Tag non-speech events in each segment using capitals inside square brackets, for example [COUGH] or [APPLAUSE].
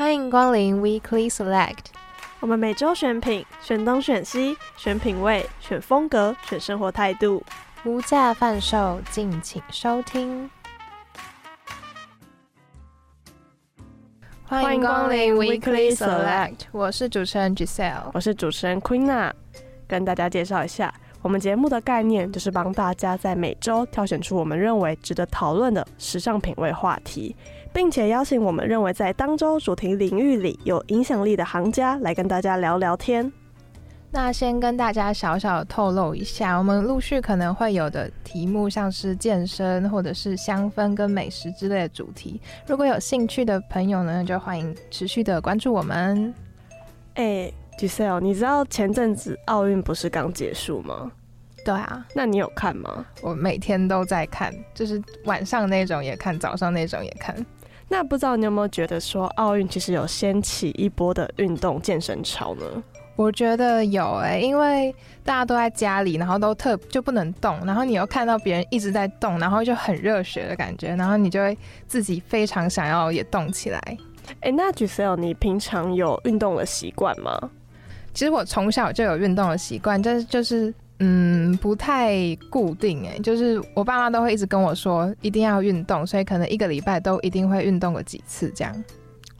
欢迎光临 Weekly Select。我们每周选品，选东选西，选品味，选风格，选生活态度，无价贩售，敬请收听。欢迎光临 Weekly Select。我是主持人 Giselle，我是主持人 Queena，跟大家介绍一下。我们节目的概念就是帮大家在每周挑选出我们认为值得讨论的时尚品味话题，并且邀请我们认为在当周主题领域里有影响力的行家来跟大家聊聊天。那先跟大家小小透露一下，我们陆续可能会有的题目，像是健身或者是香氛跟美食之类的主题。如果有兴趣的朋友呢，就欢迎持续的关注我们。哎。Giselle，你知道前阵子奥运不是刚结束吗？对啊，那你有看吗？我每天都在看，就是晚上那种也看，早上那种也看。那不知道你有没有觉得说奥运其实有掀起一波的运动健身潮呢？我觉得有哎、欸，因为大家都在家里，然后都特就不能动，然后你又看到别人一直在动，然后就很热血的感觉，然后你就会自己非常想要也动起来。哎、欸，那 Giselle，你平常有运动的习惯吗？其实我从小就有运动的习惯，但是就是嗯不太固定哎，就是我爸妈都会一直跟我说一定要运动，所以可能一个礼拜都一定会运动个几次这样。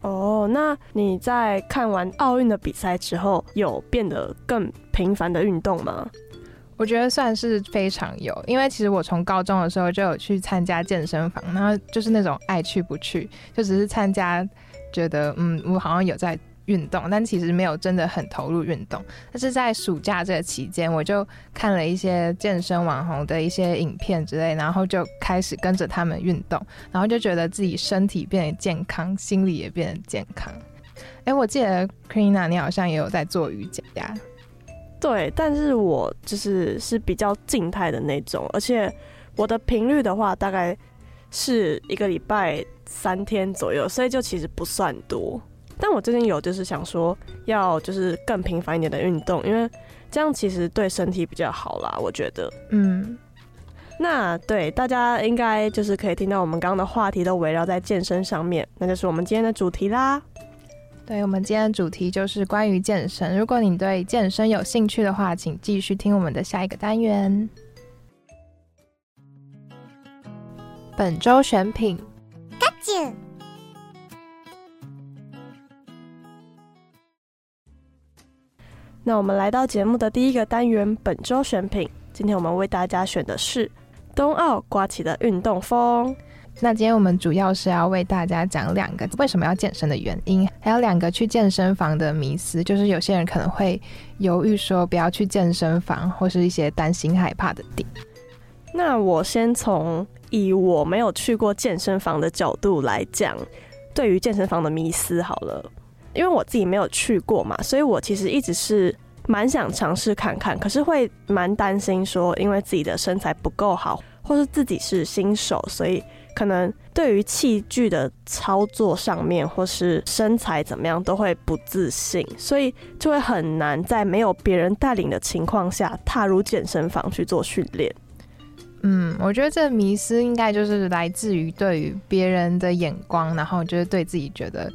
哦，那你在看完奥运的比赛之后，有变得更频繁的运动吗？我觉得算是非常有，因为其实我从高中的时候就有去参加健身房，然后就是那种爱去不去，就只是参加，觉得嗯我好像有在。运动，但其实没有真的很投入运动。但是在暑假这个期间，我就看了一些健身网红的一些影片之类，然后就开始跟着他们运动，然后就觉得自己身体变得健康，心理也变得健康。哎，我记得 Queena 你好像也有在做瑜伽。对，但是我就是是比较静态的那种，而且我的频率的话，大概是一个礼拜三天左右，所以就其实不算多。但我最近有就是想说，要就是更频繁一点的运动，因为这样其实对身体比较好啦，我觉得。嗯，那对大家应该就是可以听到我们刚刚的话题都围绕在健身上面，那就是我们今天的主题啦。对，我们今天的主题就是关于健身。如果你对健身有兴趣的话，请继续听我们的下一个单元。本周选品，那我们来到节目的第一个单元，本周选品。今天我们为大家选的是冬奥刮起的运动风。那今天我们主要是要为大家讲两个为什么要健身的原因，还有两个去健身房的迷思，就是有些人可能会犹豫说不要去健身房，或是一些担心害怕的点。那我先从以我没有去过健身房的角度来讲，对于健身房的迷思好了。因为我自己没有去过嘛，所以我其实一直是蛮想尝试看看，可是会蛮担心说，因为自己的身材不够好，或是自己是新手，所以可能对于器具的操作上面，或是身材怎么样，都会不自信，所以就会很难在没有别人带领的情况下踏入健身房去做训练。嗯，我觉得这迷思应该就是来自于对于别人的眼光，然后就是对自己觉得。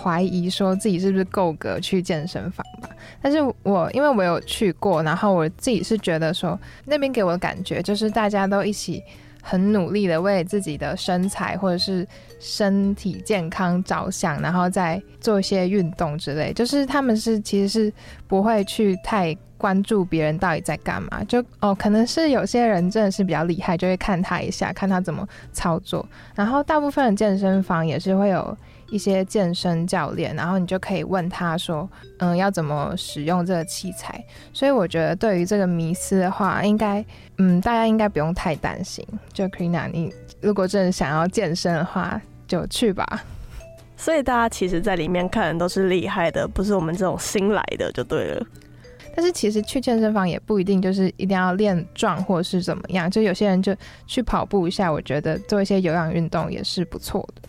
怀疑说自己是不是够格去健身房吧，但是我因为我有去过，然后我自己是觉得说那边给我的感觉就是大家都一起很努力的为自己的身材或者是身体健康着想，然后再做一些运动之类，就是他们是其实是不会去太关注别人到底在干嘛，就哦可能是有些人真的是比较厉害，就会看他一下，看他怎么操作，然后大部分的健身房也是会有。一些健身教练，然后你就可以问他说：“嗯，要怎么使用这个器材？”所以我觉得对于这个迷思的话，应该嗯，大家应该不用太担心。就 Queena，你如果真的想要健身的话，就去吧。所以大家其实，在里面看的都是厉害的，不是我们这种新来的就对了。但是其实去健身房也不一定就是一定要练壮或是怎么样，就有些人就去跑步一下，我觉得做一些有氧运动也是不错的。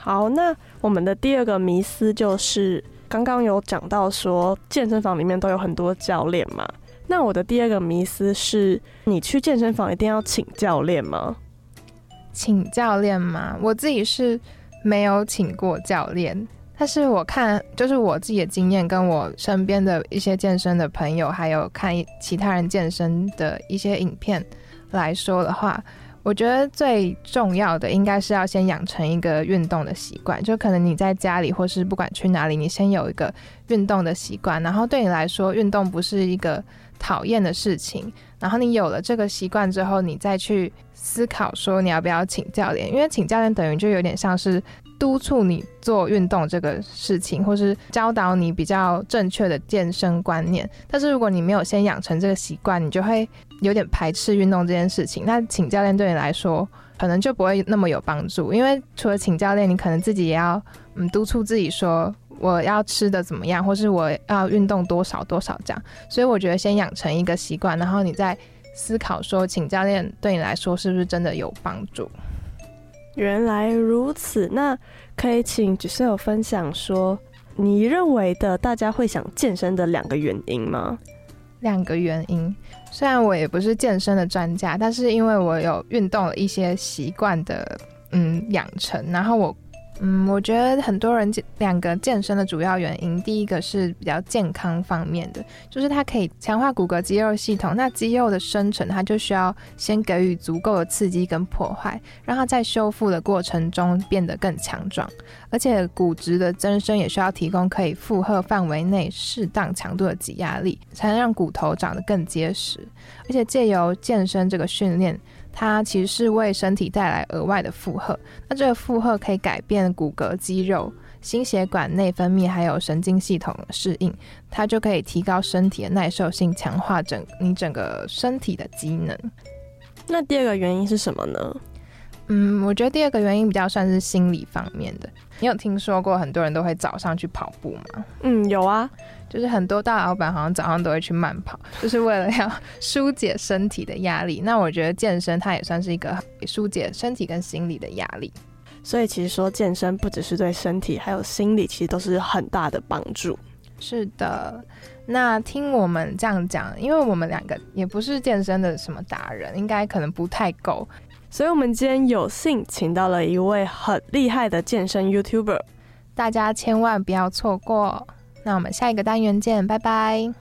好，那我们的第二个迷思就是刚刚有讲到说健身房里面都有很多教练嘛。那我的第二个迷思是，你去健身房一定要请教练吗？请教练吗？我自己是没有请过教练，但是我看，就是我自己的经验，跟我身边的一些健身的朋友，还有看其他人健身的一些影片来说的话，我觉得最重要的应该是要先养成一个运动的习惯。就可能你在家里，或是不管去哪里，你先有一个运动的习惯，然后对你来说，运动不是一个讨厌的事情。然后你有了这个习惯之后，你再去思考说你要不要请教练，因为请教练等于就有点像是。督促你做运动这个事情，或是教导你比较正确的健身观念。但是如果你没有先养成这个习惯，你就会有点排斥运动这件事情。那请教练对你来说，可能就不会那么有帮助。因为除了请教练，你可能自己也要嗯督促自己说我要吃的怎么样，或是我要运动多少多少这样。所以我觉得先养成一个习惯，然后你再思考说请教练对你来说是不是真的有帮助。原来如此，那可以请 Giselle 分享说，你认为的大家会想健身的两个原因吗？两个原因，虽然我也不是健身的专家，但是因为我有运动了一些习惯的嗯养成，然后我。嗯，我觉得很多人健两个健身的主要原因，第一个是比较健康方面的，就是它可以强化骨骼肌肉系统。那肌肉的生成，它就需要先给予足够的刺激跟破坏，让它在修复的过程中变得更强壮。而且骨质的增生也需要提供可以负荷范围内适当强度的挤压力，才能让骨头长得更结实。而且借由健身这个训练。它其实是为身体带来额外的负荷，那这个负荷可以改变骨骼、肌肉、心血管内分泌，还有神经系统适应，它就可以提高身体的耐受性，强化整你整个身体的机能。那第二个原因是什么呢？嗯，我觉得第二个原因比较算是心理方面的。你有听说过很多人都会早上去跑步吗？嗯，有啊。就是很多大老板好像早上都会去慢跑，就是为了要疏解身体的压力。那我觉得健身它也算是一个疏解身体跟心理的压力。所以其实说健身不只是对身体，还有心理，其实都是很大的帮助。是的。那听我们这样讲，因为我们两个也不是健身的什么达人，应该可能不太够。所以我们今天有幸请到了一位很厉害的健身 YouTuber，大家千万不要错过。那我们下一个单元见，拜拜。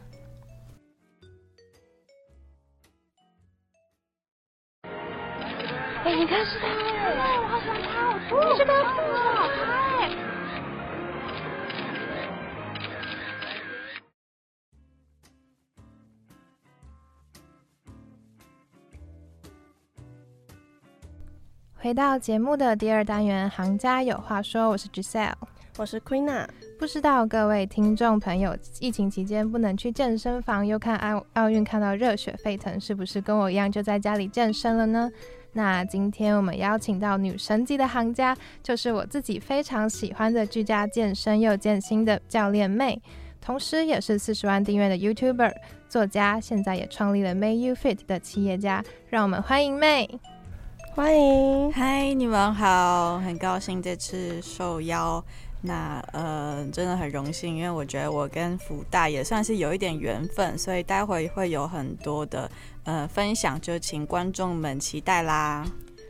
哎，你看是他，我好喜欢他，我是他父啊，嗨。回到节目的第二单元，行家有话说，我是 Giselle，我是 Queena。不知道各位听众朋友，疫情期间不能去健身房，又看奥奥运看到热血沸腾，是不是跟我一样就在家里健身了呢？那今天我们邀请到女神级的行家，就是我自己非常喜欢的居家健身又健心的教练 May，同时也是四十万订阅的 YouTuber 作家，现在也创立了 May You Fit 的企业家，让我们欢迎 May。欢迎，嗨，你们好，很高兴这次受邀。那呃，真的很荣幸，因为我觉得我跟福大也算是有一点缘分，所以待会会有很多的呃分享，就请观众们期待啦。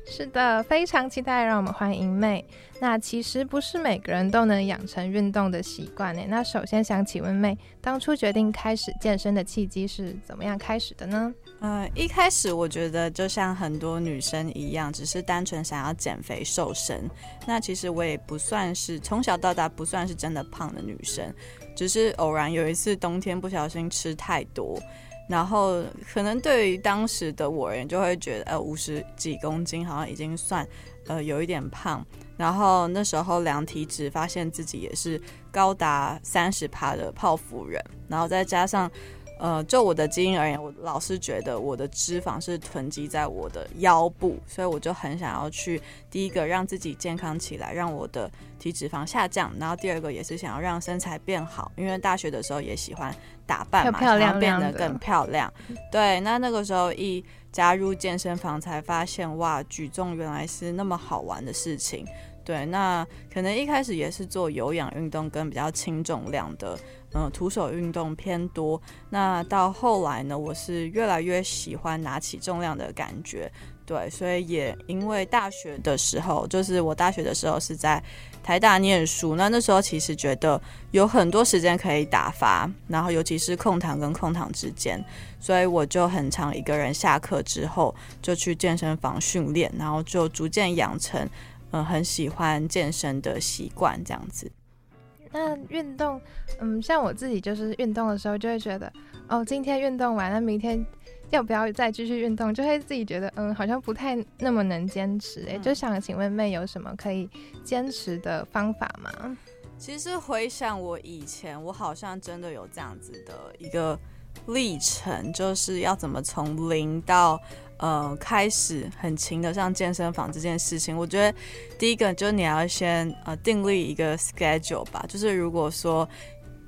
是的，非常期待，让我们欢迎妹。那其实不是每个人都能养成运动的习惯呢。那首先想请问妹当初决定开始健身的契机是怎么样开始的呢？嗯、一开始我觉得就像很多女生一样，只是单纯想要减肥瘦身。那其实我也不算是从小到大不算是真的胖的女生，只是偶然有一次冬天不小心吃太多。然后可能对于当时的我人就会觉得，呃，五十几公斤好像已经算，呃，有一点胖。然后那时候量体脂，发现自己也是高达三十趴的泡芙人。然后再加上，呃，就我的基因而言，我老是觉得我的脂肪是囤积在我的腰部，所以我就很想要去第一个让自己健康起来，让我的体脂肪下降。然后第二个也是想要让身材变好，因为大学的时候也喜欢。打扮嘛，漂亮亮变得更漂亮。对，那那个时候一加入健身房，才发现哇，举重原来是那么好玩的事情。对，那可能一开始也是做有氧运动跟比较轻重量的，嗯、徒手运动偏多。那到后来呢，我是越来越喜欢拿起重量的感觉。对，所以也因为大学的时候，就是我大学的时候是在台大念书，那那时候其实觉得有很多时间可以打发，然后尤其是空堂跟空堂之间，所以我就很常一个人下课之后就去健身房训练，然后就逐渐养成嗯、很喜欢健身的习惯这样子。那运动，嗯，像我自己就是运动的时候就会觉得，哦，今天运动完了，明天。要不要再继续运动？就会自己觉得，嗯，好像不太那么能坚持。哎，就想请问妹有什么可以坚持的方法吗？其实回想我以前，我好像真的有这样子的一个历程，就是要怎么从零到呃开始很勤的上健身房这件事情。我觉得第一个就是你要先呃订立一个 schedule 吧，就是如果说。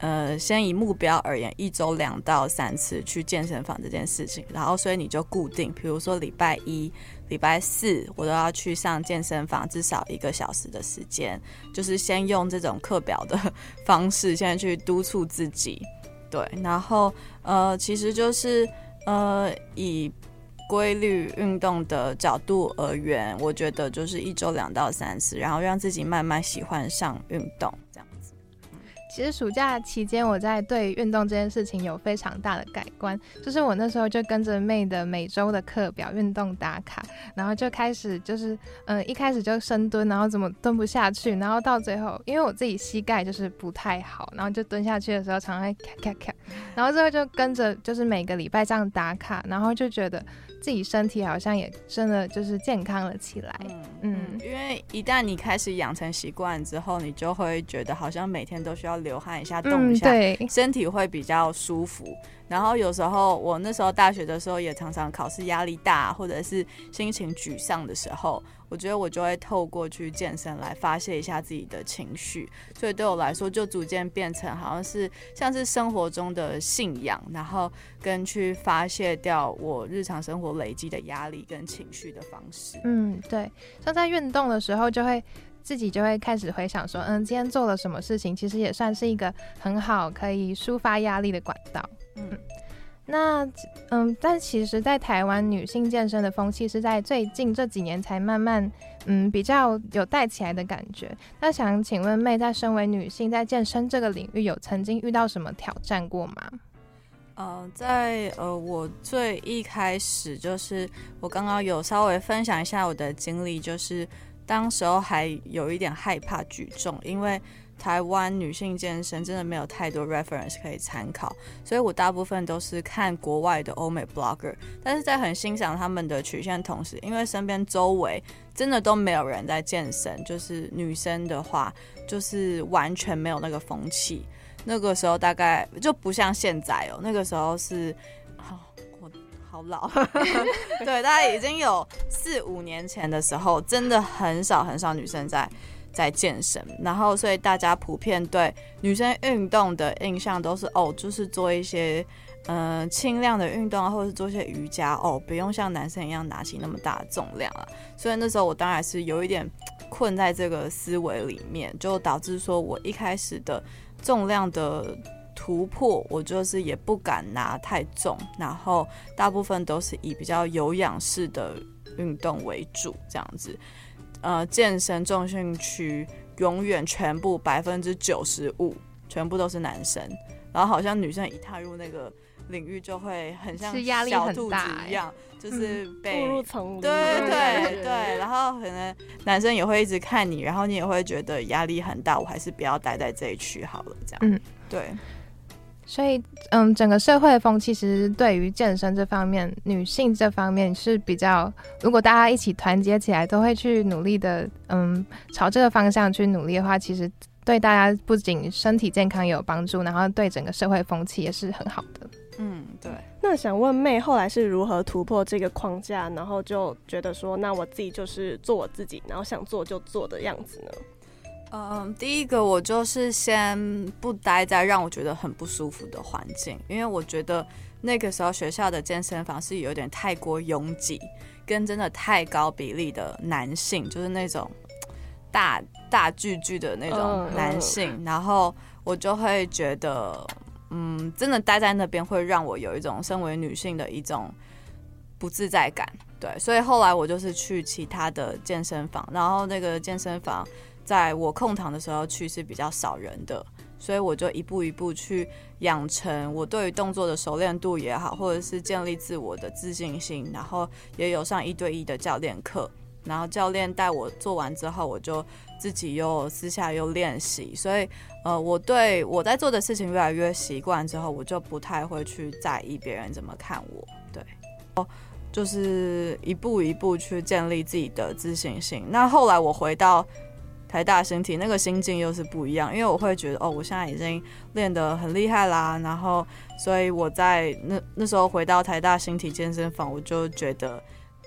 呃，先以目标而言，一周两到三次去健身房这件事情，然后所以你就固定，比如说礼拜一、礼拜四，我都要去上健身房至少一个小时的时间，就是先用这种课表的方式，先去督促自己，对，然后呃，其实就是呃，以规律运动的角度而言，我觉得就是一周两到三次，然后让自己慢慢喜欢上运动，其实暑假期间，我在对运动这件事情有非常大的改观。就是我那时候就跟着妹的每周的课表运动打卡，然后就开始就是，嗯、呃，一开始就深蹲，然后怎么蹲不下去，然后到最后，因为我自己膝盖就是不太好，然后就蹲下去的时候常常会咔咔咔，然后最后就跟着就是每个礼拜这样打卡，然后就觉得。自己身体好像也真的就是健康了起来，嗯，嗯，因为一旦你开始养成习惯之后，你就会觉得好像每天都需要流汗一下，动一下，嗯，对，身体会比较舒服。然后有时候我那时候大学的时候也常常考试压力大，或者是心情沮丧的时候，我觉得我就会透过去健身来发泄一下自己的情绪。所以对我来说，就逐渐变成好像是像是生活中的信仰，然后跟去发泄掉我日常生活累积的压力跟情绪的方式。嗯，对。像在运动的时候，就会自己就会开始回想说，嗯，今天做了什么事情，其实也算是一个很好可以抒发压力的管道。嗯，那嗯，但其实，在台湾女性健身的风气是在最近这几年才慢慢嗯比较有带起来的感觉。那想请问妹，在身为女性在健身这个领域，有曾经遇到什么挑战过吗？呃，在呃我最一开始就是我刚刚有稍微分享一下我的经历，就是当时候还有一点害怕举重，因为。台湾女性健身真的没有太多 reference 可以参考，所以我大部分都是看国外的欧美 blogger。但是在很欣赏他们的曲线同时，因为身边周围真的都没有人在健身，就是女生的话，就是完全没有那个风气。那个时候大概就不像现在哦，那个时候是，哦，我好老，[LAUGHS] 对，大概已经有四五年前的时候，真的很少很少女生在。在健身，然后所以大家普遍对女生运动的印象都是哦，就是做一些嗯、轻量的运动，或者是做一些瑜伽哦，不用像男生一样拿起那么大的重量啊。所以那时候我当然是有一点困在这个思维里面，就导致说我一开始的重量的突破，我就是也不敢拿太重，然后大部分都是以比较有氧式的运动为主，这样子。呃，健身重训区永远全部百分之九十五全部都是男生，然后好像女生一踏入那个领域就会很像小兔子一样，就是被步入丛林。对对对对，然后可能男生也会一直看你，然后你也会觉得压力很大，我还是不要待在这一区好了，这样。嗯，对。所以，嗯，整个社会的风气其实对于健身这方面，女性这方面是比较，如果大家一起团结起来，都会去努力的，嗯，朝这个方向去努力的话，其实对大家不仅身体健康有帮助，然后对整个社会风气也是很好的。嗯，对。那想问妹后来是如何突破这个框架，然后就觉得说，那我自己就是做我自己，然后想做就做的样子呢？嗯，第一个我就是先不待在让我觉得很不舒服的环境，因为我觉得那个时候学校的健身房是有点太过拥挤，跟真的太高比例的男性，就是那种大大巨巨的那种男性，然后我就会觉得，嗯，真的待在那边会让我有一种身为女性的一种不自在感。对，所以后来我就是去其他的健身房，然后那个健身房在我空堂的时候去是比较少人的，所以我就一步一步去养成我对于动作的熟练度也好，或者是建立自我的自信心，然后也有上一对一的教练课，然后教练带我做完之后，我就自己又私下又练习，所以呃，我对我在做的事情越来越习惯之后，我就不太会去在意别人怎么看我，对，哦。就是一步一步去建立自己的自信心。那后来我回到台大身体，那个心境又是不一样，因为我会觉得哦，我现在已经练得很厉害啦。然后，所以我在那那时候回到台大身体健身房，我就觉得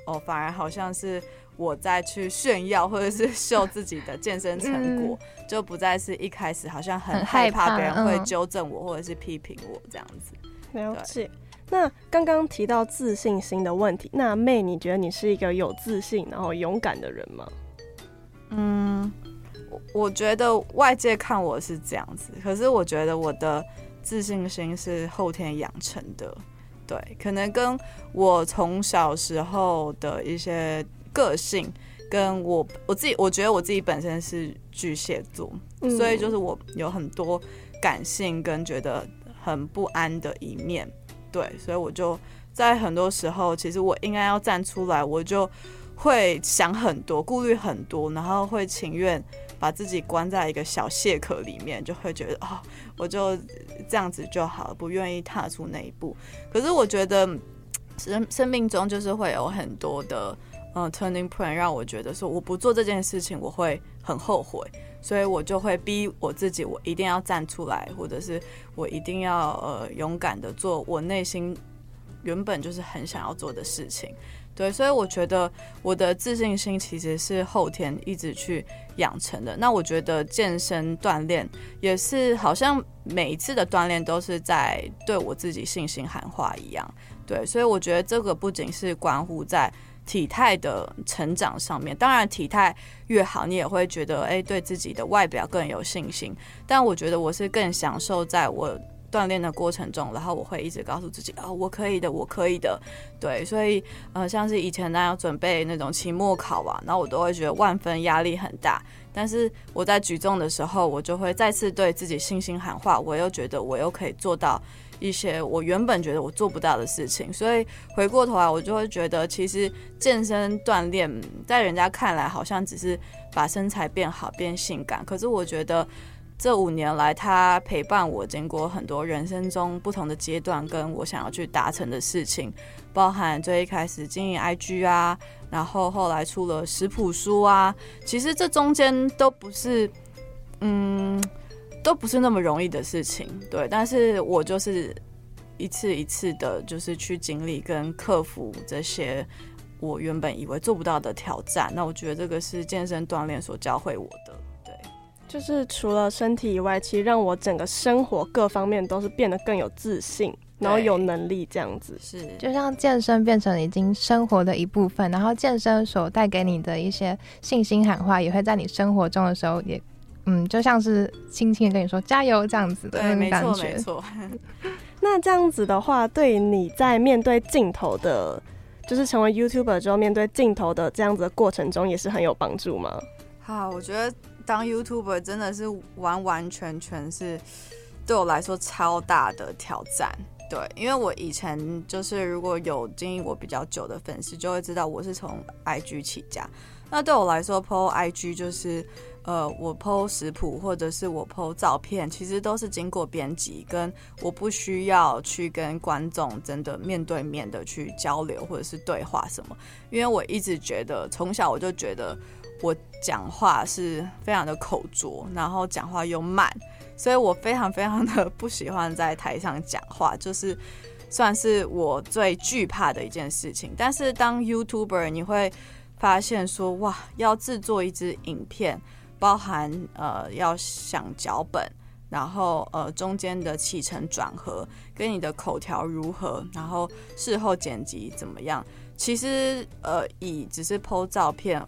哦，反而好像是我在去炫耀或者是秀自己的健身成果，嗯、就不再是一开始好像很害怕别人会纠正我或者是批评我这样子。了解。那刚刚提到自信心的问题，那妹，你觉得你是一个有自信然后勇敢的人吗？嗯，我我觉得外界看我是这样子，可是我觉得我的自信心是后天养成的。对，可能跟我从小时候的一些个性，跟我我自己，我觉得我自己本身是巨蟹座，嗯，所以就是我有很多感性跟觉得很不安的一面。对，所以我就在很多时候，其实我应该要站出来，我就会想很多，顾虑很多，然后会情愿把自己关在一个小蟹壳里面，就会觉得哦，我就这样子就好，不愿意踏出那一步。可是我觉得生生命中就是会有很多的嗯 turning point，让我觉得说我不做这件事情，我会很后悔。所以我就会逼我自己，我一定要站出来，或者是我一定要呃勇敢的做我内心原本就是很想要做的事情。对，所以我觉得我的自信心其实是后天一直去养成的。那我觉得健身锻炼也是，好像每一次的锻炼都是在对我自己信心喊话一样。对，所以我觉得这个不仅是关乎在。体态的成长上面，当然体态越好，你也会觉得诶，对自己的外表更有信心。但我觉得我是更享受在我锻炼的过程中，然后我会一直告诉自己啊、哦，我可以的，我可以的。对，所以呃，像是以前那样准备那种期末考啊，然后我都会觉得万分压力很大。但是我在举重的时候，我就会再次对自己信心喊话，我又觉得我又可以做到。一些我原本觉得我做不到的事情，所以回过头来，我就会觉得，其实健身锻炼在人家看来好像只是把身材变好、变性感，可是我觉得这五年来，他陪伴我经过很多人生中不同的阶段，跟我想要去达成的事情，包含最一开始经营 IG 啊，然后后来出了食谱书啊，其实这中间都不是，嗯。都不是那么容易的事情，对，但是我就是一次一次的，就是去经历跟克服这些我原本以为做不到的挑战。那我觉得这个是健身锻炼所教会我的，就是除了身体以外，其实让我整个生活各方面都是变得更有自信，然后有能力这样子。是，就像健身变成已经生活的一部分，然后健身所带给你的一些信心喊话，也会在你生活中的时候也。嗯，就像是轻轻的跟你说加油这样子的那种感觉。没错，没错。那这样子的话，对你在面对镜头的，就是成为 YouTuber 之后面对镜头的这样子的过程中，也是很有帮助吗？好，我觉得当 YouTuber 真的是完完全全是对我来说超大的挑战。对，因为我以前就是如果有经营我比较久的粉丝，就会知道我是从 IG 起家。那对我来说，PO IG 就是。呃，我 po 食谱或者是我 po 照片，其实都是经过编辑，跟我不需要去跟观众真的面对面的去交流或者是对话什么，因为我一直觉得从小我就觉得我讲话是非常的口拙，然后讲话又慢，所以我非常非常的不喜欢在台上讲话，就是算是我最惧怕的一件事情。但是当 YouTuber，你会发现说，哇，要制作一支影片。包含呃要想脚本，然后呃中间的起承转合，跟你的口条如何，然后事后剪辑怎么样？其实呃以只是 po 照片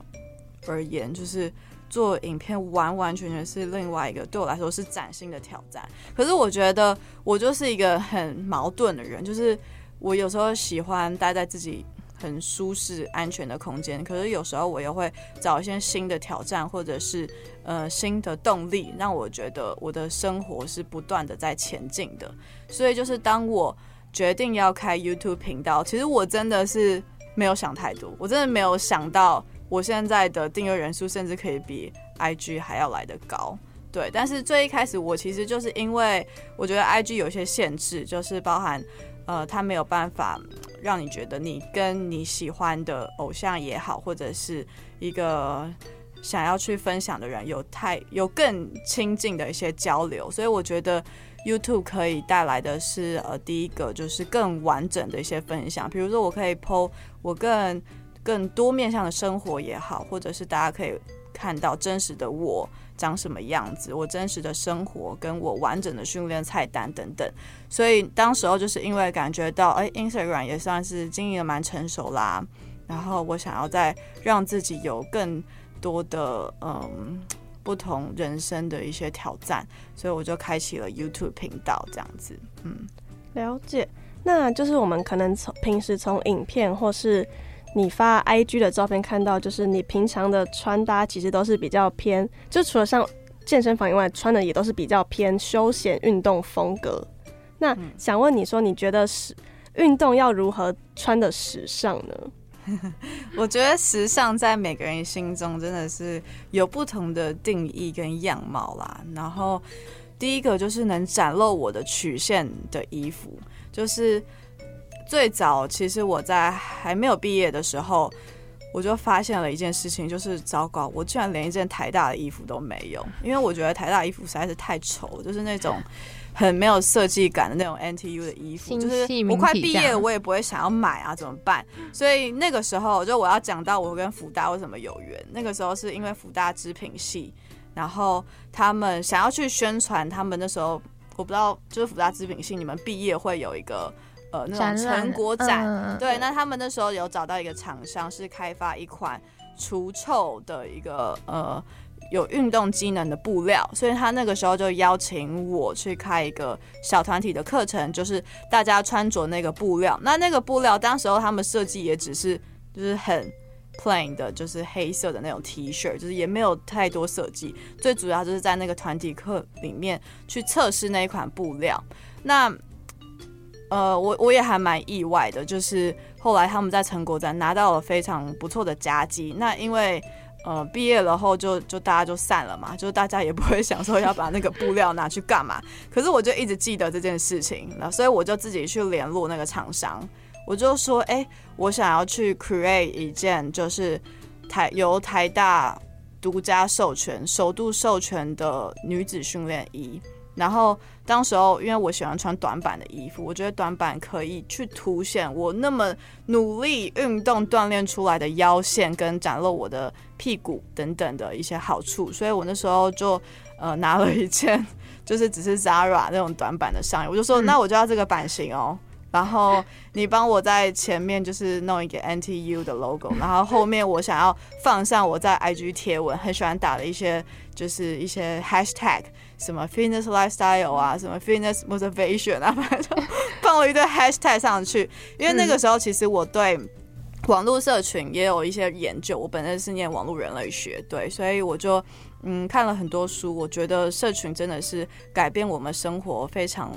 而言，就是做影片完完全全是另外一个对我来说是崭新的挑战。可是我觉得我就是一个很矛盾的人，就是我有时候喜欢待在自己很舒适、安全的空间。可是有时候我又会找一些新的挑战，或者是呃新的动力，让我觉得我的生活是不断的在前进的。所以就是当我决定要开 YouTube 频道，其实我真的是没有想太多，我真的没有想到我现在的订阅人数甚至可以比 IG 还要来得高。对，但是最一开始我其实就是因为我觉得 IG 有一些限制，就是包含呃，它没有办法让你觉得你跟你喜欢的偶像也好，或者是一个想要去分享的人有太有更亲近的一些交流，所以我觉得 YouTube 可以带来的是呃，第一个就是更完整的一些分享，比如说我可以 po 我更更多面向的生活也好，或者是大家可以看到真实的我。长什么样子？我真实的生活，跟我完整的训练菜单等等，所以当时候就是因为感觉到，哎，Instagram 也算是经营的蛮成熟啦，然后我想要再让自己有更多的嗯不同人生的一些挑战，所以我就开启了 YouTube 频道这样子。嗯，了解。那就是我们可能从平时从影片或是。你发 IG 的照片看到，就是你平常的穿搭其实都是比较偏，就除了上健身房以外，穿的也都是比较偏休闲运动风格。那想问你说，你觉得时运动要如何穿的时尚呢？[LAUGHS] 我觉得时尚在每个人心中真的是有不同的定义跟样貌啦。然后第一个就是能展露我的曲线的衣服，就是。最早其实我在还没有毕业的时候，我就发现了一件事情，就是糟糕，我居然连一件台大的衣服都没有，因为我觉得台大衣服实在是太丑，就是那种很没有设计感的那种 NTU 的衣服，就是我快毕业了，我也不会想要买啊，怎么办？所以那个时候，就我要讲到我跟福大为什么有缘，那个时候是因为福大织品系，然后他们想要去宣传，他们那时候我不知道，就是福大织品系，你们毕业会有一个。呃，那种成果展，展对，那他们那时候有找到一个厂商，是开发一款除臭的一个呃有运动机能的布料，所以他那个时候就邀请我去开一个小团体的课程，就是大家穿着那个布料。那那个布料，当时候他们设计也只是就是很 plain 的，就是黑色的那种 T 恤，就是也没有太多设计。最主要就是在那个团体课里面去测试那一款布料。那呃，我我也还蛮意外的，就是后来他们在成果展拿到了非常不错的佳绩。那因为呃毕业了后就就大家就散了嘛，就大家也不会想说要把那个布料拿去干嘛。[LAUGHS] 可是我就一直记得这件事情，那所以我就自己去联络那个厂商，我就说，哎、我想要去 create 一件就是台由台大独家授权、首度授权的女子训练衣。然后当时候，因为我喜欢穿短版的衣服，我觉得短版可以去凸显我那么努力运动锻炼出来的腰线，跟展露我的屁股等等的一些好处。所以我那时候就呃拿了一件，就是只是 Zara 那种短版的上衣，我就说那我就要这个版型哦。然后你帮我在前面就是弄一个 NTU 的 logo，然后后面我想要放上我在 IG 贴文很喜欢打的一些就是一些 hashtag。什么 fitness lifestyle 啊，什么 fitness motivation 啊，[LAUGHS] 反正就放了一堆 hashtag 上去。因为那个时候，其实我对网络社群也有一些研究。我本身是念网络人类学，对，所以我就嗯看了很多书。我觉得社群真的是改变我们生活非常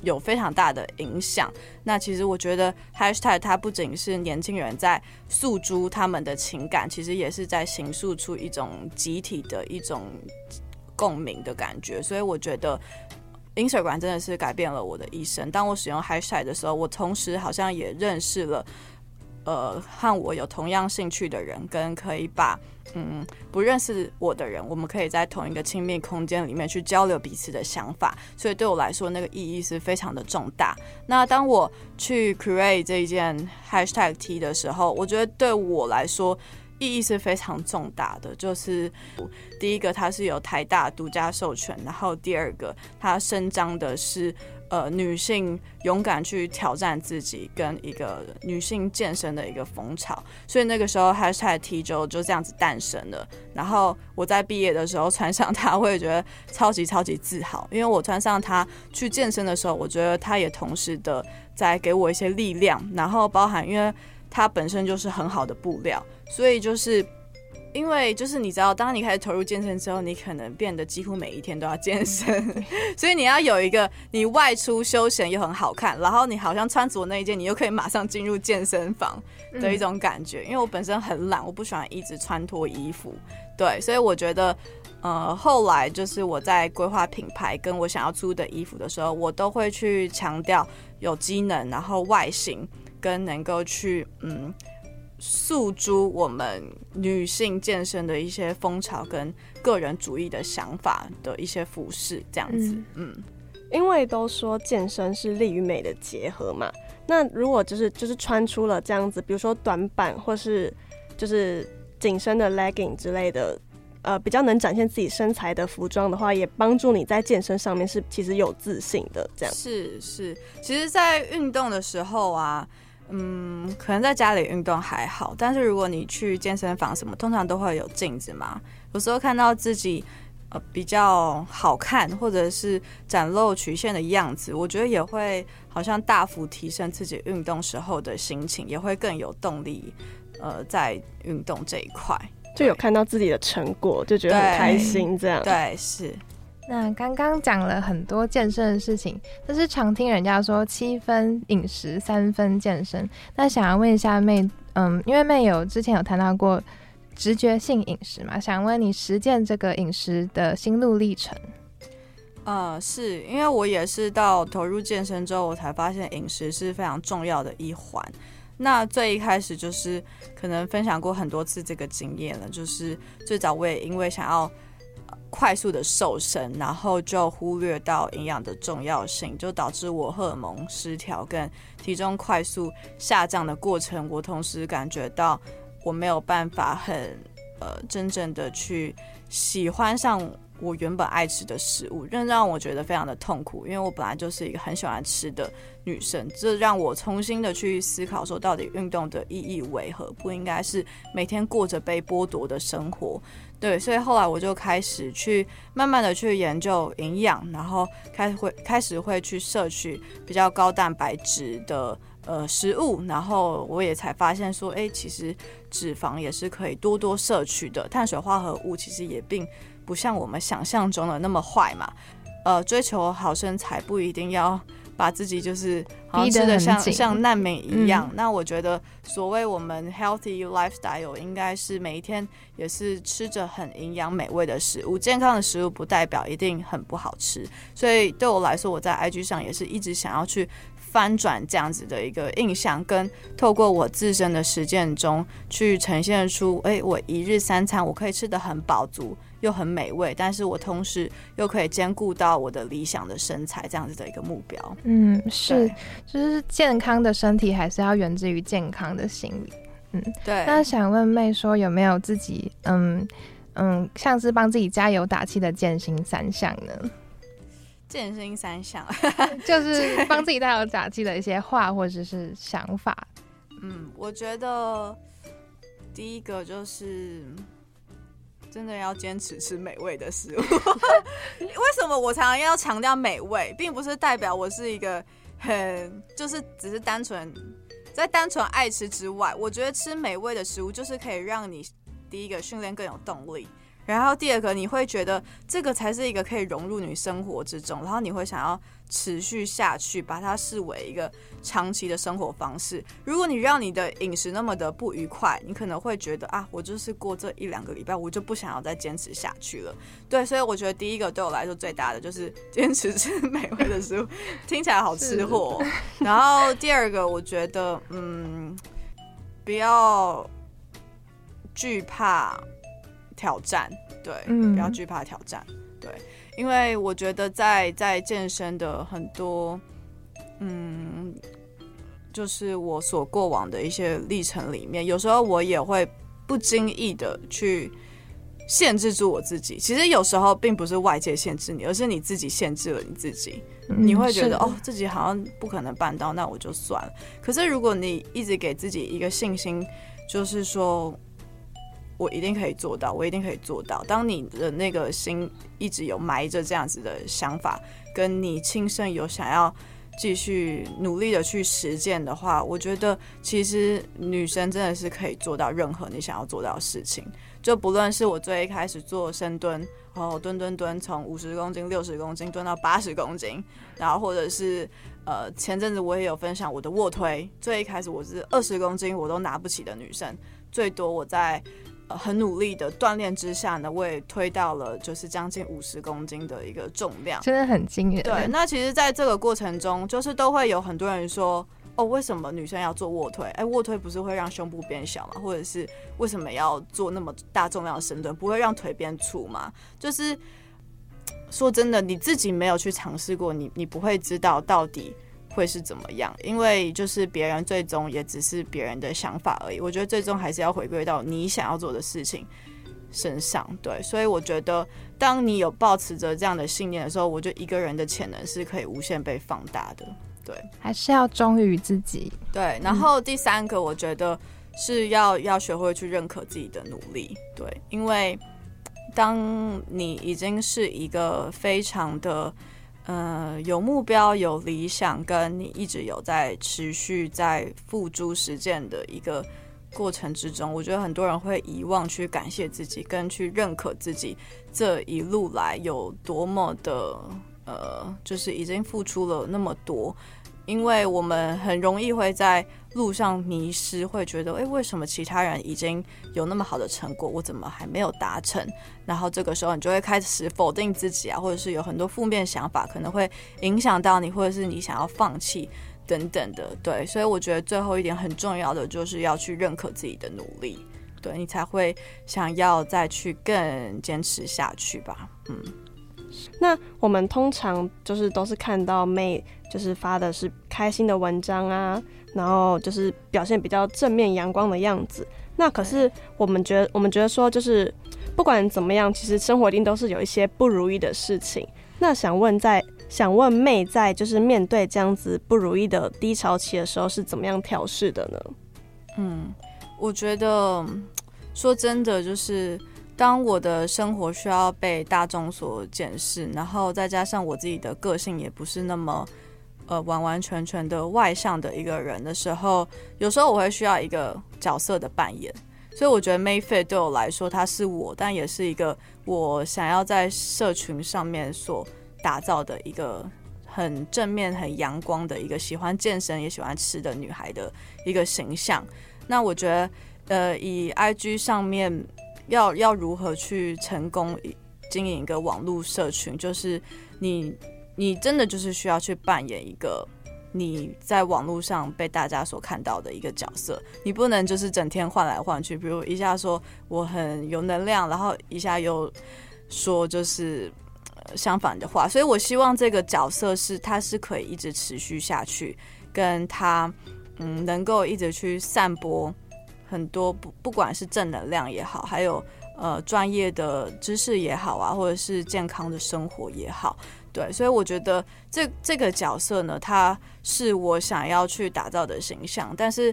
有非常大的影响。那其实我觉得 hashtag 它不仅是年轻人在诉诸他们的情感，其实也是在形塑出一种集体的一种。共鸣的感觉，所以我觉得 Instagram 真的是改变了我的一生。当我使用 Hashtag 的时候，我同时好像也认识了呃和我有同样兴趣的人，跟可以把嗯不认识我的人，我们可以在同一个亲密空间里面去交流彼此的想法。所以对我来说，那个意义是非常的重大。那当我去 create 这一件 Hashtag T 的时候，我觉得对我来说。意义是非常重大的，就是第一个，它是由台大独家授权，然后第二个，它伸张的是呃女性勇敢去挑战自己跟一个女性健身的一个风潮，所以那个时候 hashtag T 就就这样子诞生了。然后我在毕业的时候穿上它，我也觉得超级超级自豪，因为我穿上它去健身的时候，我觉得它也同时的在给我一些力量，然后包含因为。它本身就是很好的布料，所以就是。因为就是你知道，当你开始投入健身之后，你可能变得几乎每一天都要健身，[LAUGHS] 所以你要有一个你外出休闲又很好看，然后你好像穿着那一件，你又可以马上进入健身房的一种感觉。因为我本身很懒，我不喜欢一直穿脱衣服，对，所以我觉得，呃，后来就是我在规划品牌跟我想要出的衣服的时候，我都会去强调有机能，然后外形跟能够去嗯。诉诸我们女性健身的一些风潮跟个人主义的想法的一些服饰，这样子，嗯，嗯，因为都说健身是力与美的结合嘛，那如果就是就是穿出了这样子，比如说短版或是就是紧身的 legging 之类的，呃，比较能展现自己身材的服装的话，也帮助你在健身上面是其实有自信的，这样是是，其实，在运动的时候啊。嗯，可能在家里运动还好，但是如果你去健身房什么，通常都会有镜子嘛。有时候看到自己呃比较好看，或者是展露曲线的样子，我觉得也会好像大幅提升自己运动时候的心情，也会更有动力。呃，在运动这一块，就有看到自己的成果，就觉得很开心。这样对，对是。那刚刚讲了很多健身的事情，但是常听人家说七分饮食，三分健身。那想要问一下妹，嗯，因为妹有之前有谈到过直觉性饮食嘛，想问你实践这个饮食的心路历程。呃，是因为我也是到投入健身之后，我才发现饮食是非常重要的一环。那最一开始就是可能分享过很多次这个经验了，就是最早我也因为想要。快速的瘦身，然后就忽略到营养的重要性，就导致我荷尔蒙失调跟体重快速下降的过程。我同时感觉到我没有办法很呃真正的去喜欢上我原本爱吃的食物，这让我觉得非常的痛苦。因为我本来就是一个很喜欢吃的女生，这让我重新的去思考说，到底运动的意义为何？不应该是每天过着被剥夺的生活。对，所以后来我就开始去慢慢的去研究营养，然后开始会开始会去摄取比较高蛋白质的呃食物，然后我也才发现说，哎，其实脂肪也是可以多多摄取的，碳水化合物其实也并不像我们想象中的那么坏嘛，呃，追求好身材不一定要。把自己就是好像吃的像像难民一样，嗯，那我觉得所谓我们 healthy lifestyle 应该是每一天也是吃着很营养美味的食物，健康的食物不代表一定很不好吃，所以对我来说，我在 IG 上也是一直想要去翻转这样子的一个印象，跟透过我自身的实践中去呈现出，哎，我一日三餐我可以吃得很饱足。又很美味，但是我同时又可以兼顾到我的理想的身材，这样子的一个目标。嗯，是，就是健康的身体还是要源自于健康的心理。嗯，对。那想问妹说，有没有自己嗯嗯，像是帮自己加油打气的健心三项呢？健身三项，[LAUGHS] [LAUGHS] 就是帮自己加油打气的一些话或者是想法。嗯，我觉得第一个就是。真的要坚持吃美味的食物。[LAUGHS] 为什么我常常要强调美味，并不是代表我是一个很就是只是单纯在单纯爱吃之外，我觉得吃美味的食物就是可以让你第一个训练更有动力。然后第二个，你会觉得这个才是一个可以融入你生活之中，然后你会想要持续下去，把它视为一个长期的生活方式。如果你让你的饮食那么的不愉快，你可能会觉得啊，我就是过这一两个礼拜，我就不想要再坚持下去了。对，所以我觉得第一个对我来说最大的就是 [LAUGHS] 坚持吃美味的食物，听起来好吃货。[LAUGHS] 然后第二个，我觉得嗯，不要惧怕。挑战，对，不要惧怕挑战，对，因为我觉得在在健身的很多，嗯，就是我所过往的一些历程里面，有时候我也会不经意的去限制住我自己。其实有时候并不是外界限制你，而是你自己限制了你自己。你会觉得哦，自己好像不可能办到，那我就算了。可是如果你一直给自己一个信心，就是说。我一定可以做到，我一定可以做到。当你的那个心一直有埋着这样子的想法，跟你亲身有想要继续努力的去实践的话，我觉得其实女生真的是可以做到任何你想要做到的事情。就不论是我最一开始做深蹲，然后蹲蹲蹲，从五十公斤、六十公斤蹲到八十公斤，然后或者是呃前阵子我也有分享我的卧推，最一开始我是二十公斤我都拿不起的女生，最多我在。呃，很努力的锻炼之下呢，我也推到了就是将近五十公斤的一个重量，真的很惊人。对，那其实，在这个过程中，就是都会有很多人说，哦，为什么女生要做卧推？哎，卧推不是会让胸部变小吗？或者是为什么要做那么大重量的深蹲，不会让腿变粗吗？就是说真的，你自己没有去尝试过，你你不会知道到底。会是怎么样？因为就是别人最终也只是别人的想法而已。我觉得最终还是要回归到你想要做的事情身上。对，所以我觉得当你有抱持着这样的信念的时候，我觉得一个人的潜能是可以无限被放大的。对，还是要忠于自己。对，然后第三个，我觉得是要要学会去认可自己的努力。对，因为当你已经是一个非常的。呃，有目标、有理想，跟你一直有在持续在付诸实践的一个过程之中，我觉得很多人会遗忘去感谢自己，跟去认可自己这一路来有多么的呃，就是已经付出了那么多。因为我们很容易会在路上迷失，会觉得，诶，为什么其他人已经有那么好的成果，我怎么还没有达成？然后这个时候你就会开始否定自己啊，或者是有很多负面想法，可能会影响到你，或者是你想要放弃等等的。对，所以我觉得最后一点很重要的就是要去认可自己的努力，对，你才会想要再去更坚持下去吧。嗯。那我们通常就是都是看到妹，就是发的是开心的文章啊，然后就是表现比较正面阳光的样子。那可是我们觉得，我们觉得说，就是不管怎么样，其实生活一定都是有一些不如意的事情。那想问在，想问妹在就是面对这样子不如意的低潮期的时候，是怎么样调试的呢？嗯，我觉得说真的就是。当我的生活需要被大众所检视，然后再加上我自己的个性也不是那么呃完完全全的外向的一个人的时候，有时候我会需要一个角色的扮演。所以我觉得 Mayfair 对我来说，它是我，但也是一个我想要在社群上面所打造的一个很正面、很阳光的一个喜欢健身也喜欢吃的女孩的一个形象。那我觉得，呃，以 IG 上面。要要如何去成功经营一个网络社群？就是你你真的就是需要去扮演一个你在网络上被大家所看到的一个角色，你不能就是整天换来换去，比如一下说我很有能量，然后一下又说就是相反的话。所以我希望这个角色是它是可以一直持续下去，跟他嗯能够一直去散播。很多不不管是正能量也好，还有呃专业的知识也好啊，或者是健康的生活也好，对，所以我觉得这这个角色呢，它是我想要去打造的形象。但是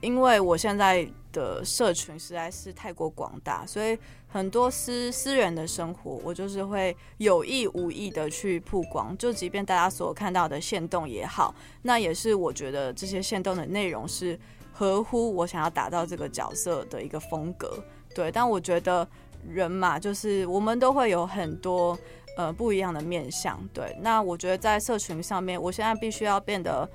因为我现在的社群实在是太过广大，所以很多私私人的生活，我就是会有意无意的去曝光。就即便大家所看到的线动也好，那也是我觉得这些线动的内容是。合乎我想要打造这个角色的一个风格，对。但我觉得人嘛，就是我们都会有很多呃不一样的面相，对。那我觉得在社群上面，我现在必须要变得，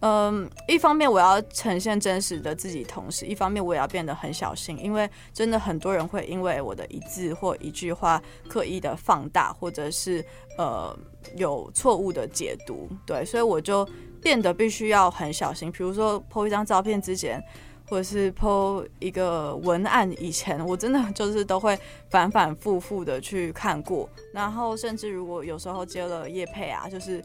嗯、一方面我要呈现真实的自己，同时一方面我也要变得很小心，因为真的很多人会因为我的一字或一句话刻意的放大，或者是呃有错误的解读，对。所以我就。变得必须要很小心，比如说 po 一张照片之前，或者是 po 一个文案以前，我真的 [LAUGHS] 就是都会反反复复的去看过，然后甚至如果有时候接了叶配啊，就是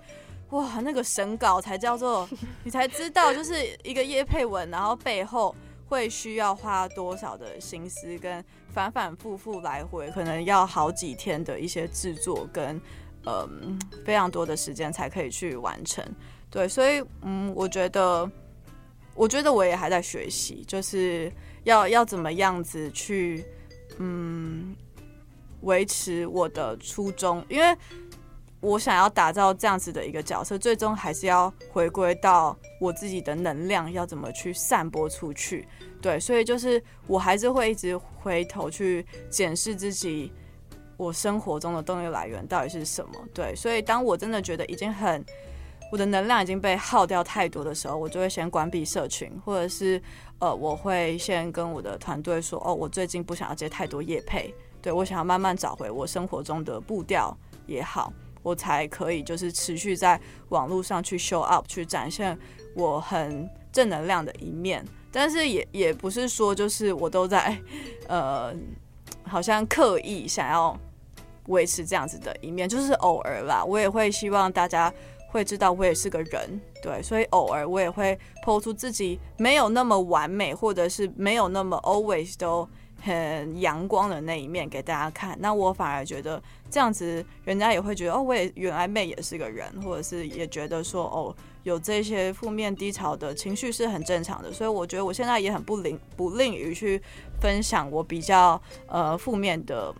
哇，那个审稿才叫做你才知道，就是一个叶配文，然后背后会需要花多少的心思跟反反复复来回，可能要好几天的一些制作跟嗯非常多的时间才可以去完成。对，所以嗯，我觉得，我觉得我也还在学习，就是要要怎么样子去嗯维持我的初衷，因为我想要打造这样子的一个角色，最终还是要回归到我自己的能量要怎么去散播出去。对，所以就是我还是会一直回头去检视自己，我生活中的动力来源到底是什么。对，所以当我真的觉得已经很，我的能量已经被耗掉太多的时候，我就会先关闭社群，或者是呃，我会先跟我的团队说，哦，我最近不想要接太多业配，对，我想要慢慢找回我生活中的步调也好。我才可以就是持续在网络上去 show up，去展现我很正能量的一面，但是也也不是说就是我都在呃，好像刻意想要维持这样子的一面，就是偶尔啦，我也会希望大家会知道我也是个人，对，所以偶尔我也会抛出自己没有那么完美，或者是没有那么 always 都。很阳光的那一面给大家看，那我反而觉得这样子，人家也会觉得哦，我也原来妹也是个人，或者是也觉得说哦，有这些负面低潮的情绪是很正常的，所以我觉得我现在也很不吝不吝于去分享我比较呃负面的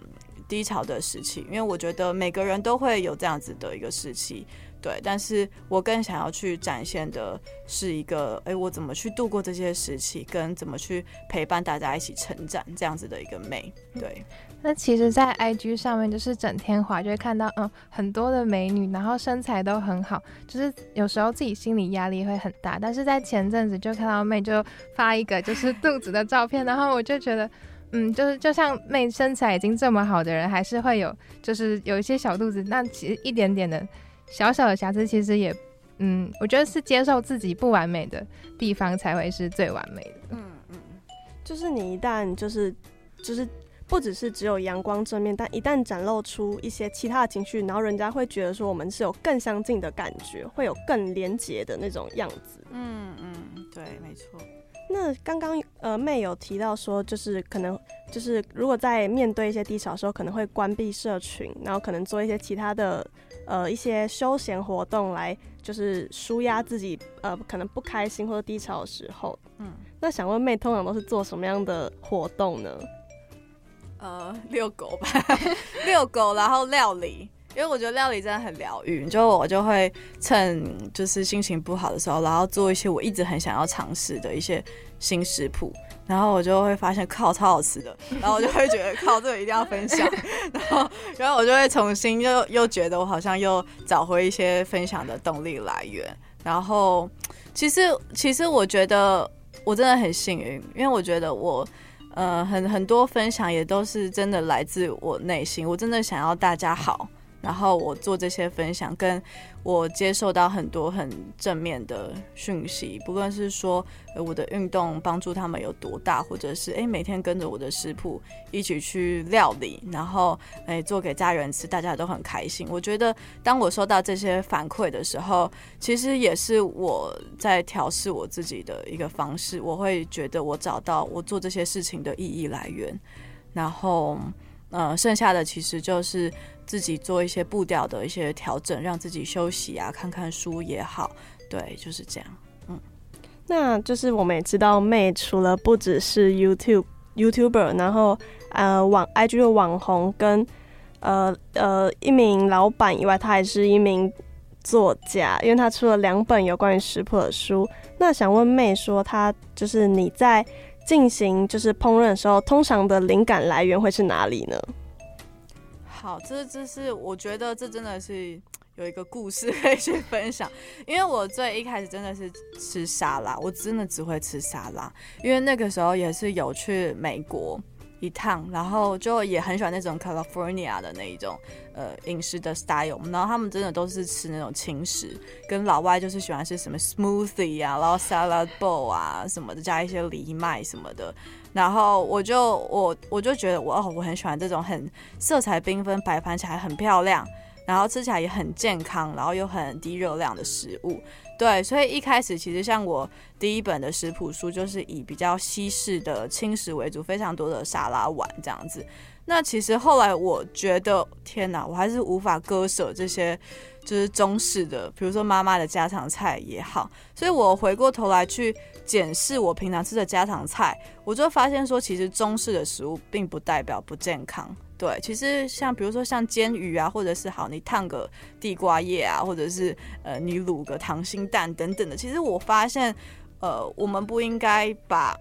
低潮的时期，因为我觉得每个人都会有这样子的一个时期。对，但是我更想要去展现的是一个，哎，我怎么去度过这些时期，跟怎么去陪伴大家一起成长，这样子的一个美。对，那其实，在 IG 上面就是整天滑，就会看到，嗯，很多的美女，然后身材都很好，就是有时候自己心理压力会很大。但是在前阵子就看到妹就发一个就是肚子的照片，然后我就觉得，嗯，就是就像妹身材已经这么好的人，还是会有就是有一些小肚子，那其实一点点的。小小的瑕疵，其实也，嗯，我觉得是接受自己不完美的地方才会是最完美的。嗯嗯，就是你一旦就是就是不只是只有阳光正面，但一旦展露出一些其他的情绪，然后人家会觉得说我们是有更相近的感觉，会有更连结的那种样子。嗯嗯，对，没错。那刚刚呃妹有提到说，就是可能就是如果在面对一些低潮的时候，可能会关闭社群，然后可能做一些其他的。呃，一些休闲活动来就是舒压自己，呃，可能不开心或者低潮的时候。嗯，那想问 May 通常都是做什么样的活动呢？呃，遛狗吧，[LAUGHS] 遛狗，然后料理，因为我觉得料理真的很疗愈。就我就会趁就是心情不好的时候，然后做一些我一直很想要尝试的一些新食谱。然后我就会发现靠超好吃的，然后我就会觉得靠这个一定要分享，[LAUGHS] 然后然后我就会重新又又觉得我好像又找回一些分享的动力来源。然后其实其实我觉得我真的很幸运，因为我觉得我呃很很多分享也都是真的来自我内心，我真的想要大家好。然后我做这些分享，跟我接受到很多很正面的讯息，不论是说我的运动帮助他们有多大，或者是诶每天跟着我的食谱一起去料理，然后诶做给家人吃，大家都很开心。我觉得当我收到这些反馈的时候，其实也是我在调试我自己的一个方式。我会觉得我找到我做这些事情的意义来源，然后呃剩下的其实就是。自己做一些步调的一些调整，让自己休息啊，看看书也好，对，就是这样。嗯，那就是我们也知道妹除了不只是 YouTube YouTuber，然后呃网 IG 的网红跟呃呃一名老板以外，他还是一名作家，因为他出了两本有关于食谱的书。那想问妹说，他就是你在进行就是烹饪的时候，通常的灵感来源会是哪里呢？好，这这是我觉得这真的是有一个故事 [LAUGHS] 可以去分享，因为我最一开始真的是吃沙拉，我真的只会吃沙拉，因为那个时候也是有去美国一趟，然后就也很喜欢那种 California 的那一种呃饮食的 style，然后他们真的都是吃那种轻食，跟老外就是喜欢吃什么 smoothie 啊，然后 salad bowl 啊什么的，加一些藜麦什么的。然后我就我我就觉得我哦，我很喜欢这种很色彩缤纷、摆盘起来很漂亮，然后吃起来也很健康，然后又很低热量的食物。对，所以一开始其实像我第一本的食谱书就是以比较西式的轻食为主，非常多的沙拉碗这样子。那其实后来我觉得，天哪，我还是无法割舍这些就是中式的，比如说妈妈的家常菜也好，所以我回过头来去。检视我平常吃的家常菜，我就发现说，其实中式的食物并不代表不健康。对，其实像比如说像煎鱼啊，或者是好你烫个地瓜叶啊，或者是呃你卤个溏心蛋等等的，其实我发现，呃，我们不应该把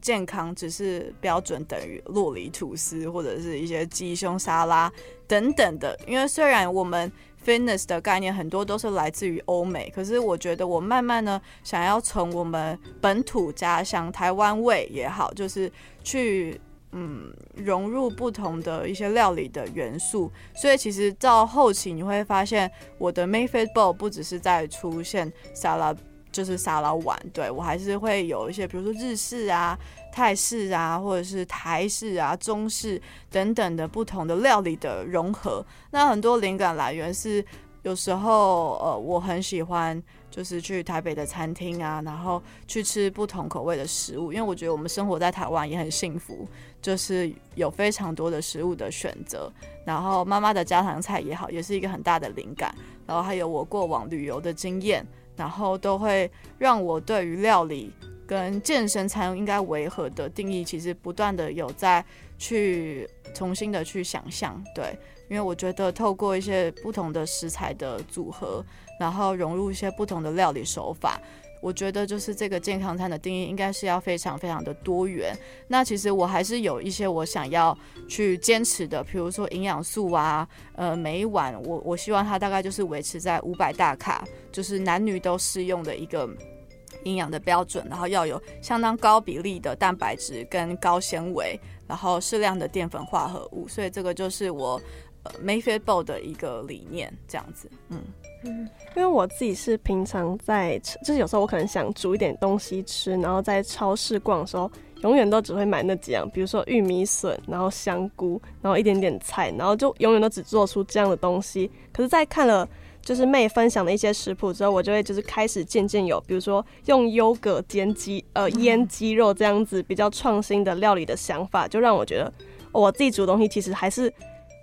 健康只是标准等于洛梨吐司或者是一些鸡胸沙拉等等的，因为虽然我们 fitness 的概念很多都是来自于欧美，可是我觉得我慢慢呢想要从我们本土家乡台湾味也好，就是去。嗯，融入不同的一些料理的元素，所以其实到后期你会发现，我的 Mayfit Bowl 不只是在出现沙拉，就是沙拉碗，对，我还是会有一些，比如说日式啊、泰式啊，或者是台式啊、中式等等的不同的料理的融合。那很多灵感来源是有时候，呃，我很喜欢。就是去台北的餐厅啊，然后去吃不同口味的食物，因为我觉得我们生活在台湾也很幸福，就是有非常多的食物的选择。然后妈妈的家常菜也好，也是一个很大的灵感。然后还有我过往旅游的经验，然后都会让我对于料理跟健身餐应该违和的定义，其实不断的有在去重新的去想象。对，因为我觉得透过一些不同的食材的组合。然后融入一些不同的料理手法，我觉得就是这个健康餐的定义应该是要非常非常的多元。那其实我还是有一些我想要去坚持的，比如说营养素啊，呃，每一碗我我希望它大概就是维持在五百大卡，就是男女都适用的一个营养的标准，然后要有相当高比例的蛋白质跟高纤维，然后适量的淀粉化合物。所以这个就是我呃 m a y f i t b o l 的一个理念，这样子，嗯。嗯，因为我自己是平常在，就是有时候我可能想煮一点东西吃，然后在超市逛的时候，永远都只会买那几样，比如说玉米笋，然后香菇，然后一点点菜，然后就永远都只做出这样的东西。可是，在看了就是妹分享的一些食谱之后，我就会就是开始渐渐有，比如说用优格煎鸡，呃，腌鸡肉这样子比较创新的料理的想法，就让我觉得，哦，我自己煮东西其实还是。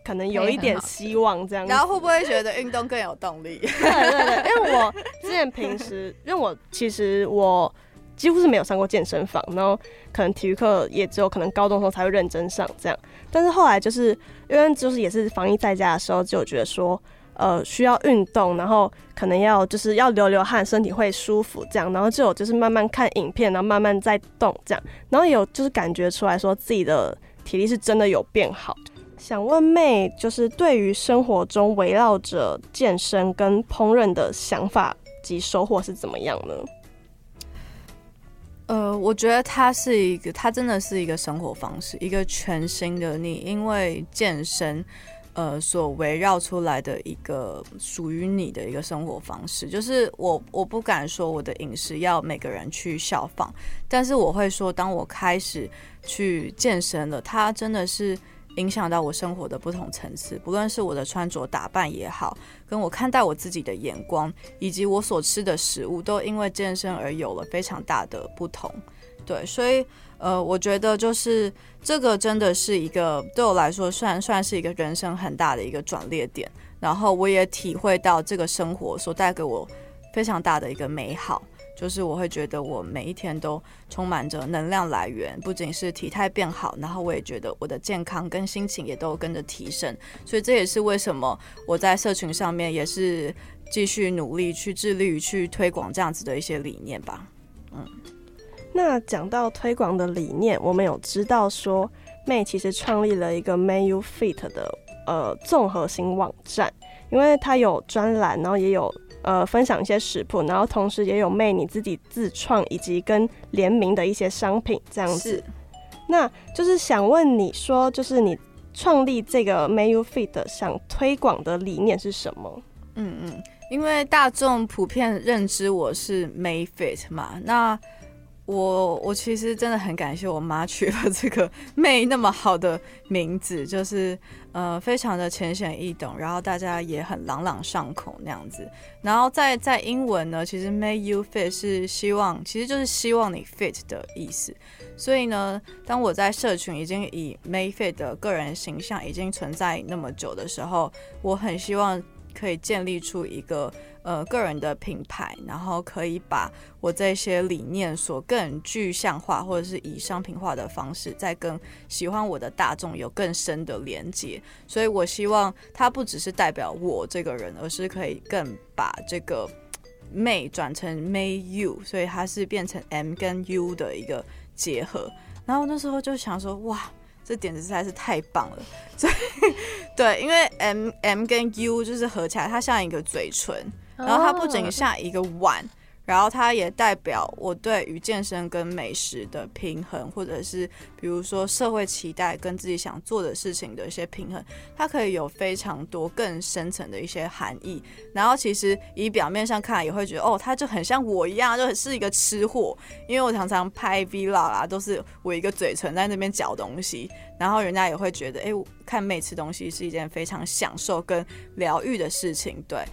可能有一点希望这样，然后会不会觉得运动更有动力？[LAUGHS] 对对对，因为我之前平时，因为我其实我几乎是没有上过健身房，然后可能体育课也只有可能高中的时候才会认真上这样。但是后来就是因为就是也是防疫在家的时候，就觉得说呃需要运动，然后可能要就是要流流汗，身体会舒服这样。然后就有就是慢慢看影片，然后慢慢在动这样，然后有就是感觉出来说自己的体力是真的有变好。想问妹，就是对于生活中围绕着健身跟烹饪的想法及收获是怎么样呢？呃，我觉得它是一个，它真的是一个生活方式，一个全新的你，因为健身，呃，所围绕出来的一个属于你的一个生活方式。就是我，我不敢说我的饮食要每个人去效仿，但是我会说，当我开始去健身了，它真的是。影响到我生活的不同层次，不论是我的穿着打扮也好，跟我看待我自己的眼光，以及我所吃的食物，都因为健身而有了非常大的不同。对，所以呃，我觉得就是这个真的是一个对我来说算算是一个人生很大的一个转捩点。然后我也体会到这个生活所带给我非常大的一个美好。就是我会觉得我每一天都充满着能量来源，不仅是体态变好，然后我也觉得我的健康跟心情也都跟着提升，所以这也是为什么我在社群上面也是继续努力去致力于去推广这样子的一些理念吧。嗯，那讲到推广的理念，我们有知道说妹其实创立了一个 May You Fit 的呃综合型网站，因为它有专栏，然后也有。呃，分享一些食谱，然后同时也有妹你自己自创以及跟联名的一些商品这样子。是那就是想问你说，就是你创立这个 May You Fit 想推广的理念是什么？嗯嗯，因为大众普遍认知我是 May Fit 嘛，那。我我其实真的很感谢我妈取了这个妹那么好的名字，就是呃非常的浅显易懂，然后大家也很朗朗上口那样子。然后在在英文呢，其实 May You Fit 是希望，其实就是希望你 fit 的意思。所以呢，当我在社群已经以 May Fit 的个人形象已经存在那么久的时候，我很希望可以建立出一个。呃个人的品牌，然后可以把我这些理念所更具象化，或者是以商品化的方式，再跟喜欢我的大众有更深的连接。所以我希望它不只是代表我这个人，而是可以更把这个 May 转成 May You，所以它是变成 M 跟 U 的一个结合。然后那时候就想说，哇。这点子实在是太棒了，所以 [LAUGHS] 对，因为 M M 跟 U 就是合起来，它像一个嘴唇，然后它不仅像一个碗。然后它也代表我对于健身跟美食的平衡，或者是比如说社会期待跟自己想做的事情的一些平衡，它可以有非常多更深层的一些含义。然后其实以表面上看，也会觉得哦，他就很像我一样，就是一个吃货。因为我常常拍 Vlog 啊，都是我一个嘴唇在那边嚼东西，然后人家也会觉得，哎，看妹吃东西是一件非常享受跟疗愈的事情。对，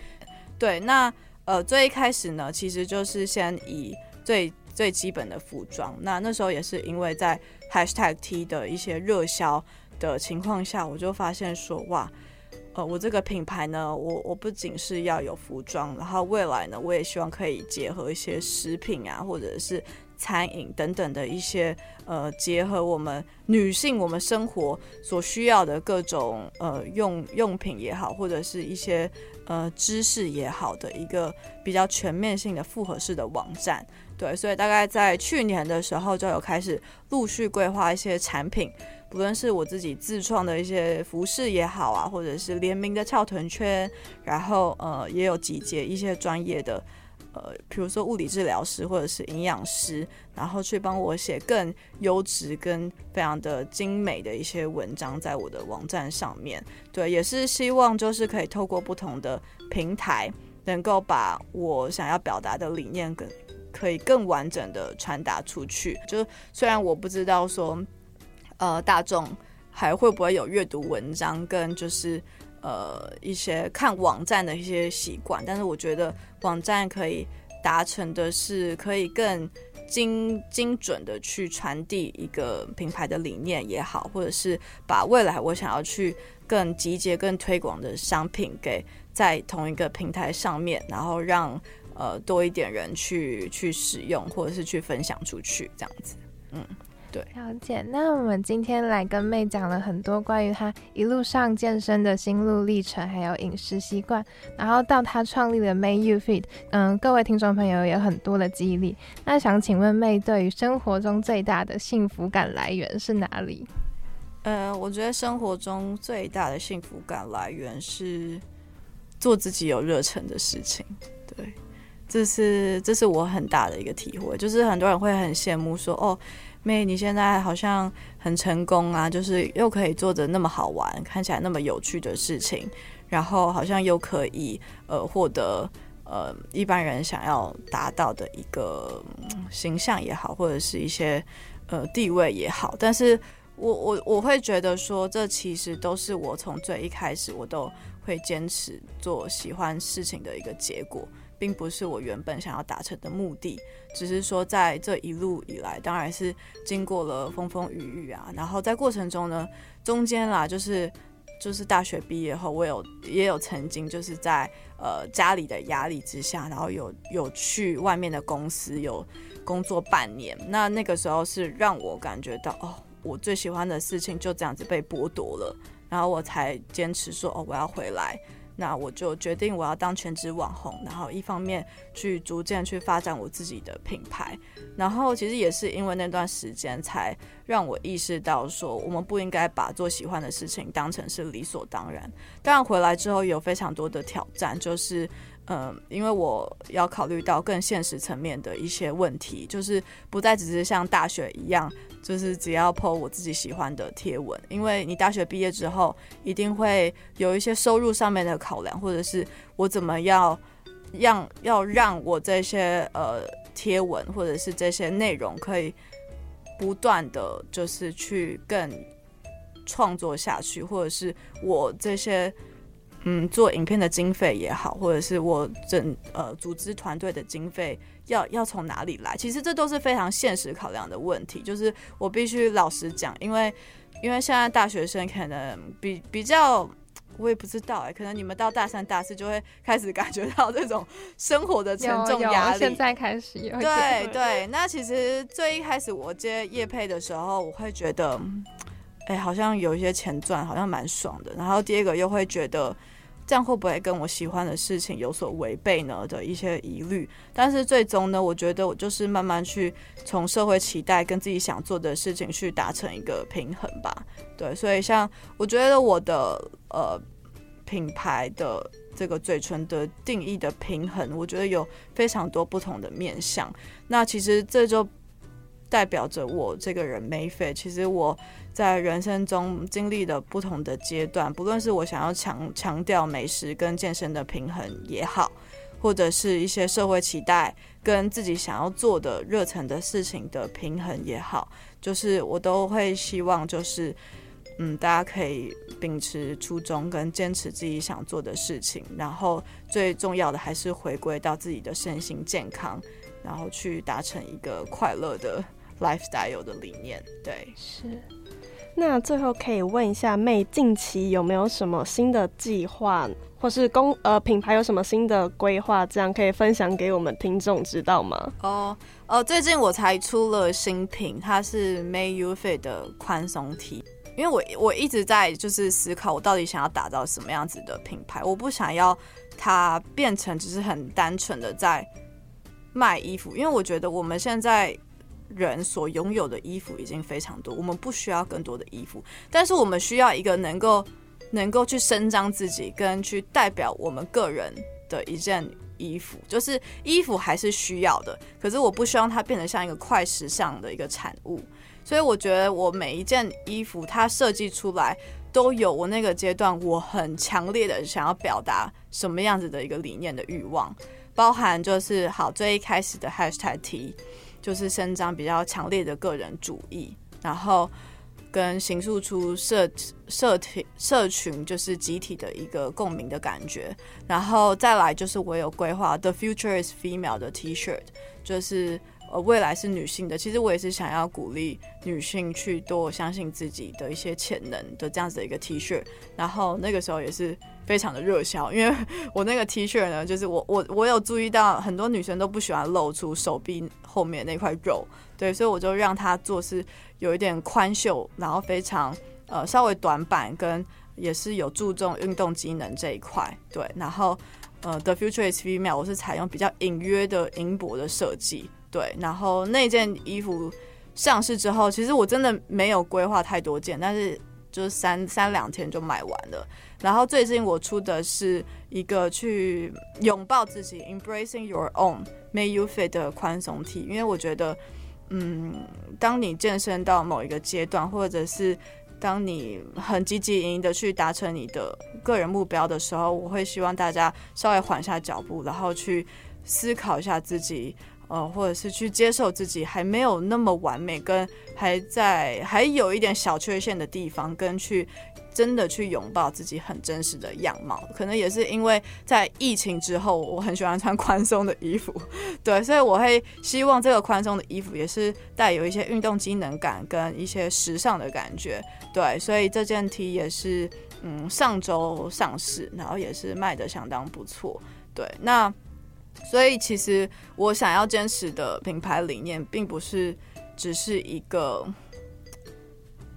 对，那。呃，最一开始呢，其实就是先以最最基本的服装。那那时候也是因为在 Hashtag T 的一些热销的情况下，我就发现说，哇，呃，我这个品牌呢，我我不仅是要有服装，然后未来呢，我也希望可以结合一些食品啊，或者是餐饮等等的一些呃，结合我们女性我们生活所需要的各种呃用用品也好，或者是一些。呃，知识也好的一个比较全面性的复合式的网站，对，所以大概在去年的时候就有开始陆续规划一些产品，不论是我自己自创的一些服饰也好啊，或者是联名的翘臀圈，然后呃也有集结一些专业的。呃，比如说物理治疗师或者是营养师，然后去帮我写更优质跟非常的精美的一些文章，在我的网站上面。对，也是希望就是可以透过不同的平台，能够把我想要表达的理念更可以更完整的传达出去。就虽然我不知道说，呃，大众还会不会有阅读文章跟就是。呃，一些看网站的一些习惯，但是我觉得网站可以达成的是，可以更精精准的去传递一个品牌的理念也好，或者是把未来我想要去更集结、更推广的商品给在同一个平台上面，然后让呃多一点人去去使用，或者是去分享出去，这样子，嗯。对，了解。那我们今天来跟妹讲了很多关于她一路上健身的心路历程，还有饮食习惯，然后到她创立的 May You Fit，嗯，各位听众朋友有很多的激励。那想请问妹，对于生活中最大的幸福感来源是哪里？呃，我觉得生活中最大的幸福感来源是做自己有热忱的事情。对，这是这是我很大的一个体会，就是很多人会很羡慕说，哦。妹，你现在好像很成功啊，就是又可以做着那么好玩、看起来那么有趣的事情，然后好像又可以呃获得呃一般人想要达到的一个形象也好，或者是一些呃地位也好。但是我我我会觉得说，这其实都是我从最一开始我都会坚持做喜欢事情的一个结果。并不是我原本想要达成的目的，只是说在这一路以来，当然是经过了风风雨雨啊。然后在过程中呢，中间啦，就是就是大学毕业后，我有也有曾经就是在呃家里的压力之下，然后有有去外面的公司有工作半年。那那个时候是让我感觉到哦，我最喜欢的事情就这样子被剥夺了，然后我才坚持说哦，我要回来。那我就决定我要当全职网红，然后一方面去逐渐去发展我自己的品牌，然后其实也是因为那段时间才让我意识到说，我们不应该把做喜欢的事情当成是理所当然。当然回来之后有非常多的挑战，就是。嗯，因为我要考虑到更现实层面的一些问题，就是不再只是像大学一样，就是只要 po 我自己喜欢的贴文。因为你大学毕业之后，一定会有一些收入上面的考量，或者是我怎么要让要让我这些呃贴文或者是这些内容可以不断的就是去更创作下去，或者是我这些。嗯，做影片的经费也好，或者是我整呃组织团队的经费要要从哪里来？其实这都是非常现实考量的问题。就是我必须老实讲，因为因为现在大学生可能比比较我也不知道哎、欸，可能你们到大三、大四就会开始感觉到这种生活的沉重压力。现在开始有。对对，那其实最一开始我接叶配的时候，我会觉得，哎、欸，好像有一些钱赚，好像蛮爽的。然后第二个又会觉得。这样会不会跟我喜欢的事情有所违背呢？的一些疑虑，但是最终呢，我觉得我就是慢慢去从社会期待跟自己想做的事情去达成一个平衡吧。对，所以像我觉得我的呃品牌的这个嘴唇的定义的平衡，我觉得有非常多不同的面向。那其实这就代表着我这个人 Mayfair，其实我。在人生中经历的不同的阶段，不论是我想要强强调美食跟健身的平衡也好，或者是一些社会期待跟自己想要做的热忱的事情的平衡也好，就是我都会希望，就是嗯，大家可以秉持初衷跟坚持自己想做的事情，然后最重要的还是回归到自己的身心健康，然后去达成一个快乐的 lifestyle 的理念。对，是。那最后可以问一下妹，近期有没有什么新的计划，或是公呃品牌有什么新的规划，这样可以分享给我们听众知道吗？哦，呃，最近我才出了新品，它是 May You Fit 的宽松 T，因为我我一直在就是思考，我到底想要打造什么样子的品牌，我不想要它变成只是很单纯的在卖衣服，因为我觉得我们现在。人所拥有的衣服已经非常多，我们不需要更多的衣服，但是我们需要一个能够能够去伸张自己，跟去代表我们个人的一件衣服。就是衣服还是需要的，可是我不希望它变得像一个快时尚的一个产物。所以我觉得我每一件衣服它设计出来都有我那个阶段我很强烈的想要表达什么样子的一个理念的欲望，包含就是好最一开始的 Hashtag。就是伸张比较强烈的个人主义，然后跟形塑出社社体社群就是集体的一个共鸣的感觉，然后再来就是我有规划 The Future is Female 的 T-shirt，就是。呃，未来是女性的，其实我也是想要鼓励女性去多相信自己的一些潜能的这样子的一个 T 恤，然后那个时候也是非常的热销，因为 [LAUGHS] 我那个 T 恤呢，就是我我我有注意到很多女生都不喜欢露出手臂后面那块肉，对，所以我就让它做是有一点宽袖，然后非常呃稍微短版，跟也是有注重运动机能这一块，对，然后呃 The Future is Female 我是采用比较隐约的银箔的设计。对，然后那件衣服上市之后，其实我真的没有规划太多件，但是就是三三两天就卖完了。然后最近我出的是一个去拥抱自己，embracing your own May You Fit 的宽松 T，因为我觉得，嗯，当你健身到某一个阶段，或者是当你很积极营营的去达成你的个人目标的时候，我会希望大家稍微缓下脚步，然后去思考一下自己。呃，或者是去接受自己还没有那么完美，跟还在还有一点小缺陷的地方，跟去真的去拥抱自己很真实的样貌。可能也是因为在疫情之后，我很喜欢穿宽松的衣服，[LAUGHS] 对，所以我会希望这个宽松的衣服也是带有一些运动机能感跟一些时尚的感觉，对，所以这件 T 也是嗯上周上市，然后也是卖得相当不错，对，那。所以，其实我想要坚持的品牌理念，并不是只是一个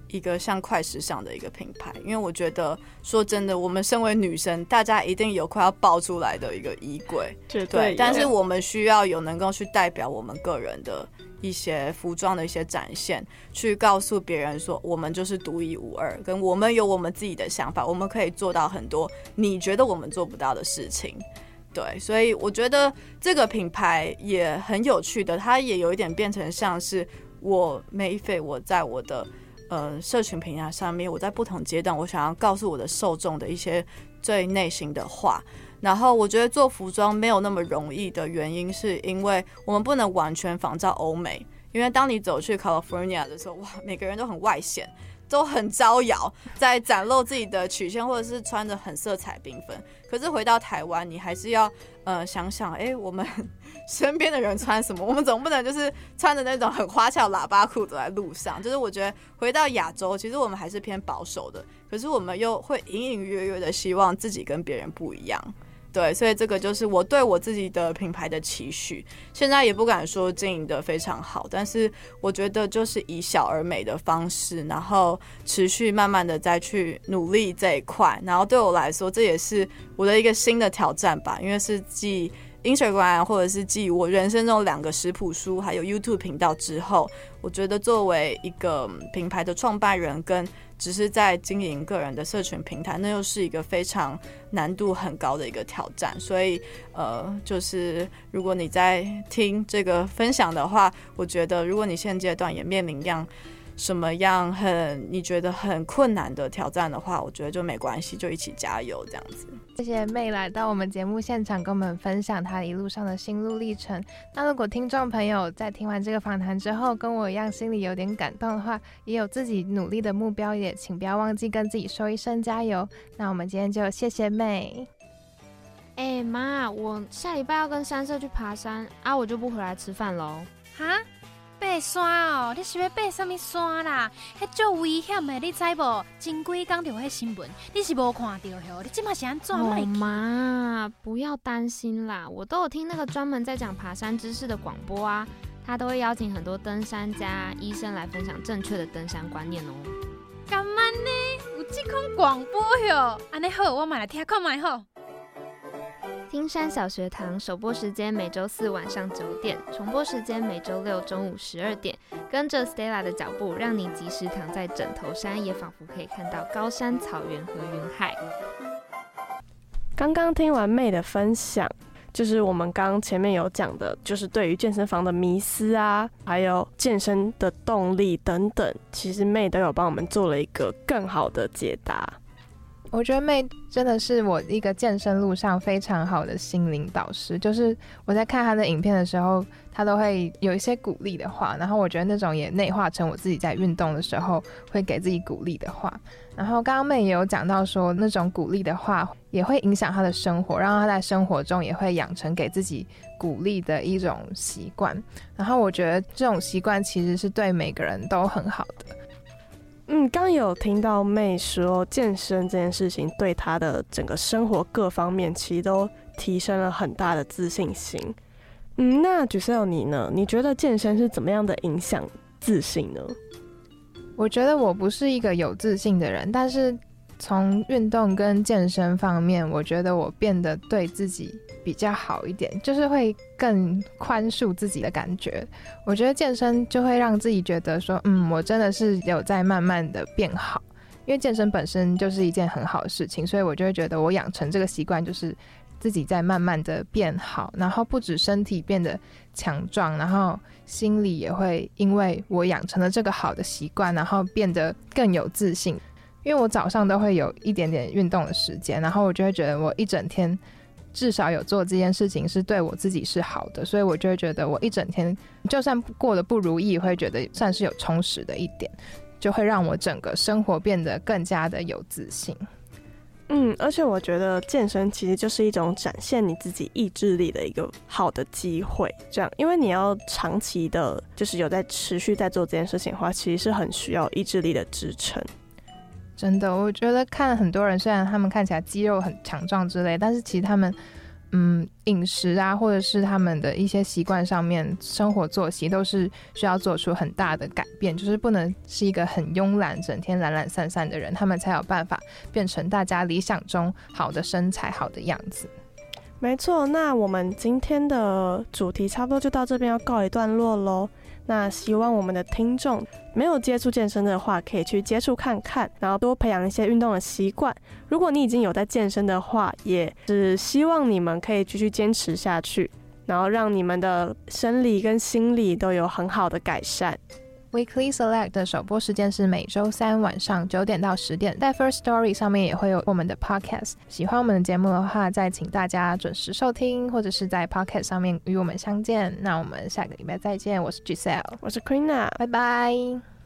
一个像快时尚的一个品牌。因为我觉得，说真的，我们身为女生，大家一定有快要爆出来的一个衣柜，对对。但是，我们需要有能够去代表我们个人的一些服装的一些展现，去告诉别人说，我们就是独一无二，跟我们有我们自己的想法，我们可以做到很多你觉得我们做不到的事情。对，所以我觉得这个品牌也很有趣的，它也有一点变成像是我 Mayfair，我在我的呃社群平台上面，我在不同阶段，我想要告诉我的受众的一些最内心的话。然后我觉得做服装没有那么容易的原因，是因为我们不能完全仿照欧美，因为当你走去 California 的时候，哇，每个人都很外显。都很招摇，在展露自己的曲线，或者是穿着很色彩缤纷。可是回到台湾，你还是要呃想想，哎、我们身边的人穿什么？我们总不能就是穿着那种很花俏喇叭裤走在路上。就是我觉得回到亚洲，其实我们还是偏保守的，可是我们又会隐隐约约的希望自己跟别人不一样。对，所以这个就是我对我自己的品牌的期许。现在也不敢说经营得非常好，但是我觉得就是以小而美的方式，然后持续慢慢的再去努力这一块。然后对我来说，这也是我的一个新的挑战吧，因为是继 Instagram 或者是继我人生中两个食谱书，还有 YouTube 频道之后，我觉得作为一个品牌的创办人跟只是在经营个人的社群平台，那又是一个非常难度很高的一个挑战。所以，呃，就是如果你在听这个分享的话，我觉得如果你现阶段也面临一样。什么样很你觉得很困难的挑战的话，我觉得就没关系，就一起加油这样子。谢谢 May 来到我们节目现场，跟我们分享她一路上的心路历程。那如果听众朋友在听完这个访谈之后，跟我一样心里有点感动的话，也有自己努力的目标，也请不要忘记跟自己说一声加油。那我们今天就谢谢 May。哎妈，我下礼拜要跟山社去爬山啊，我就不回来吃饭喽。哈？爬山哦，你是要爬什么山啦？迄足危险的，你知无？前几天就迄新闻，你是无看到吼？你即马是安怎？妈，不要担心啦，我都有听那个专门在讲爬山知识的广播啊，他都会邀请很多登山家、医生来分享正确的登山观念哦。干嘛呢？有这款广播哟？安尼好，我买来听看卖吼。听山小学堂首播时间每周四晚上九点，重播时间每周六中午十二点。跟着 Stella 的脚步，让你即使躺在枕头山，也仿佛可以看到高山、草原和云海。刚刚听完妹的分享，就是我们刚前面有讲的，就是对于健身房的迷思啊，还有健身的动力等等，其实妹都有帮我们做了一个更好的解答。我觉得妹真的是我一个健身路上非常好的心灵导师。就是我在看她的影片的时候，她都会有一些鼓励的话，然后我觉得那种也内化成我自己在运动的时候会给自己鼓励的话。然后刚刚妹也有讲到说，那种鼓励的话也会影响她的生活，让她在生活中也会养成给自己鼓励的一种习惯。然后我觉得这种习惯其实是对每个人都很好的。嗯，刚有听到妹说健身这件事情对她的整个生活各方面其实都提升了很大的自信心。嗯，那 g i s e l 你呢？你觉得健身是怎么样的影响自信呢？我觉得我不是一个有自信的人，但是。从运动跟健身方面，我觉得我变得对自己比较好一点，就是会更宽恕自己的感觉。我觉得健身就会让自己觉得说，嗯，我真的是有在慢慢的变好。因为健身本身就是一件很好的事情，所以我就会觉得我养成这个习惯，就是自己在慢慢的变好。然后不止身体变得强壮，然后心里也会因为我养成了这个好的习惯，然后变得更有自信。因为我早上都会有一点点运动的时间，然后我就会觉得我一整天至少有做这件事情是对我自己是好的，所以我就会觉得我一整天就算过得不如意，会觉得算是有充实的一点，就会让我整个生活变得更加的有自信。嗯，而且我觉得健身其实就是一种展现你自己意志力的一个好的机会，这样，因为你要长期的，就是有在持续在做这件事情的话，其实是很需要意志力的支撑。真的，我觉得看很多人，虽然他们看起来肌肉很强壮之类，但是其实他们，嗯，饮食啊，或者是他们的一些习惯上面，生活作息都是需要做出很大的改变，就是不能是一个很慵懒、整天懒懒散散的人，他们才有办法变成大家理想中好的身材、好的样子。没错，那我们今天的主题差不多就到这边要告一段落喽。那希望我们的听众没有接触健身的话，可以去接触看看，然后多培养一些运动的习惯。如果你已经有在健身的话，也是希望你们可以继续坚持下去，然后让你们的生理跟心理都有很好的改善。Weekly Select 的首播时间是每周三晚上九点到十点，在 First Story 上面也会有我们的 Podcast。喜欢我们的节目的话，再请大家准时收听，或者是在 Podcast 上面与我们相见。那我们下个礼拜再见，我是 Giselle，我是 Queena，拜拜。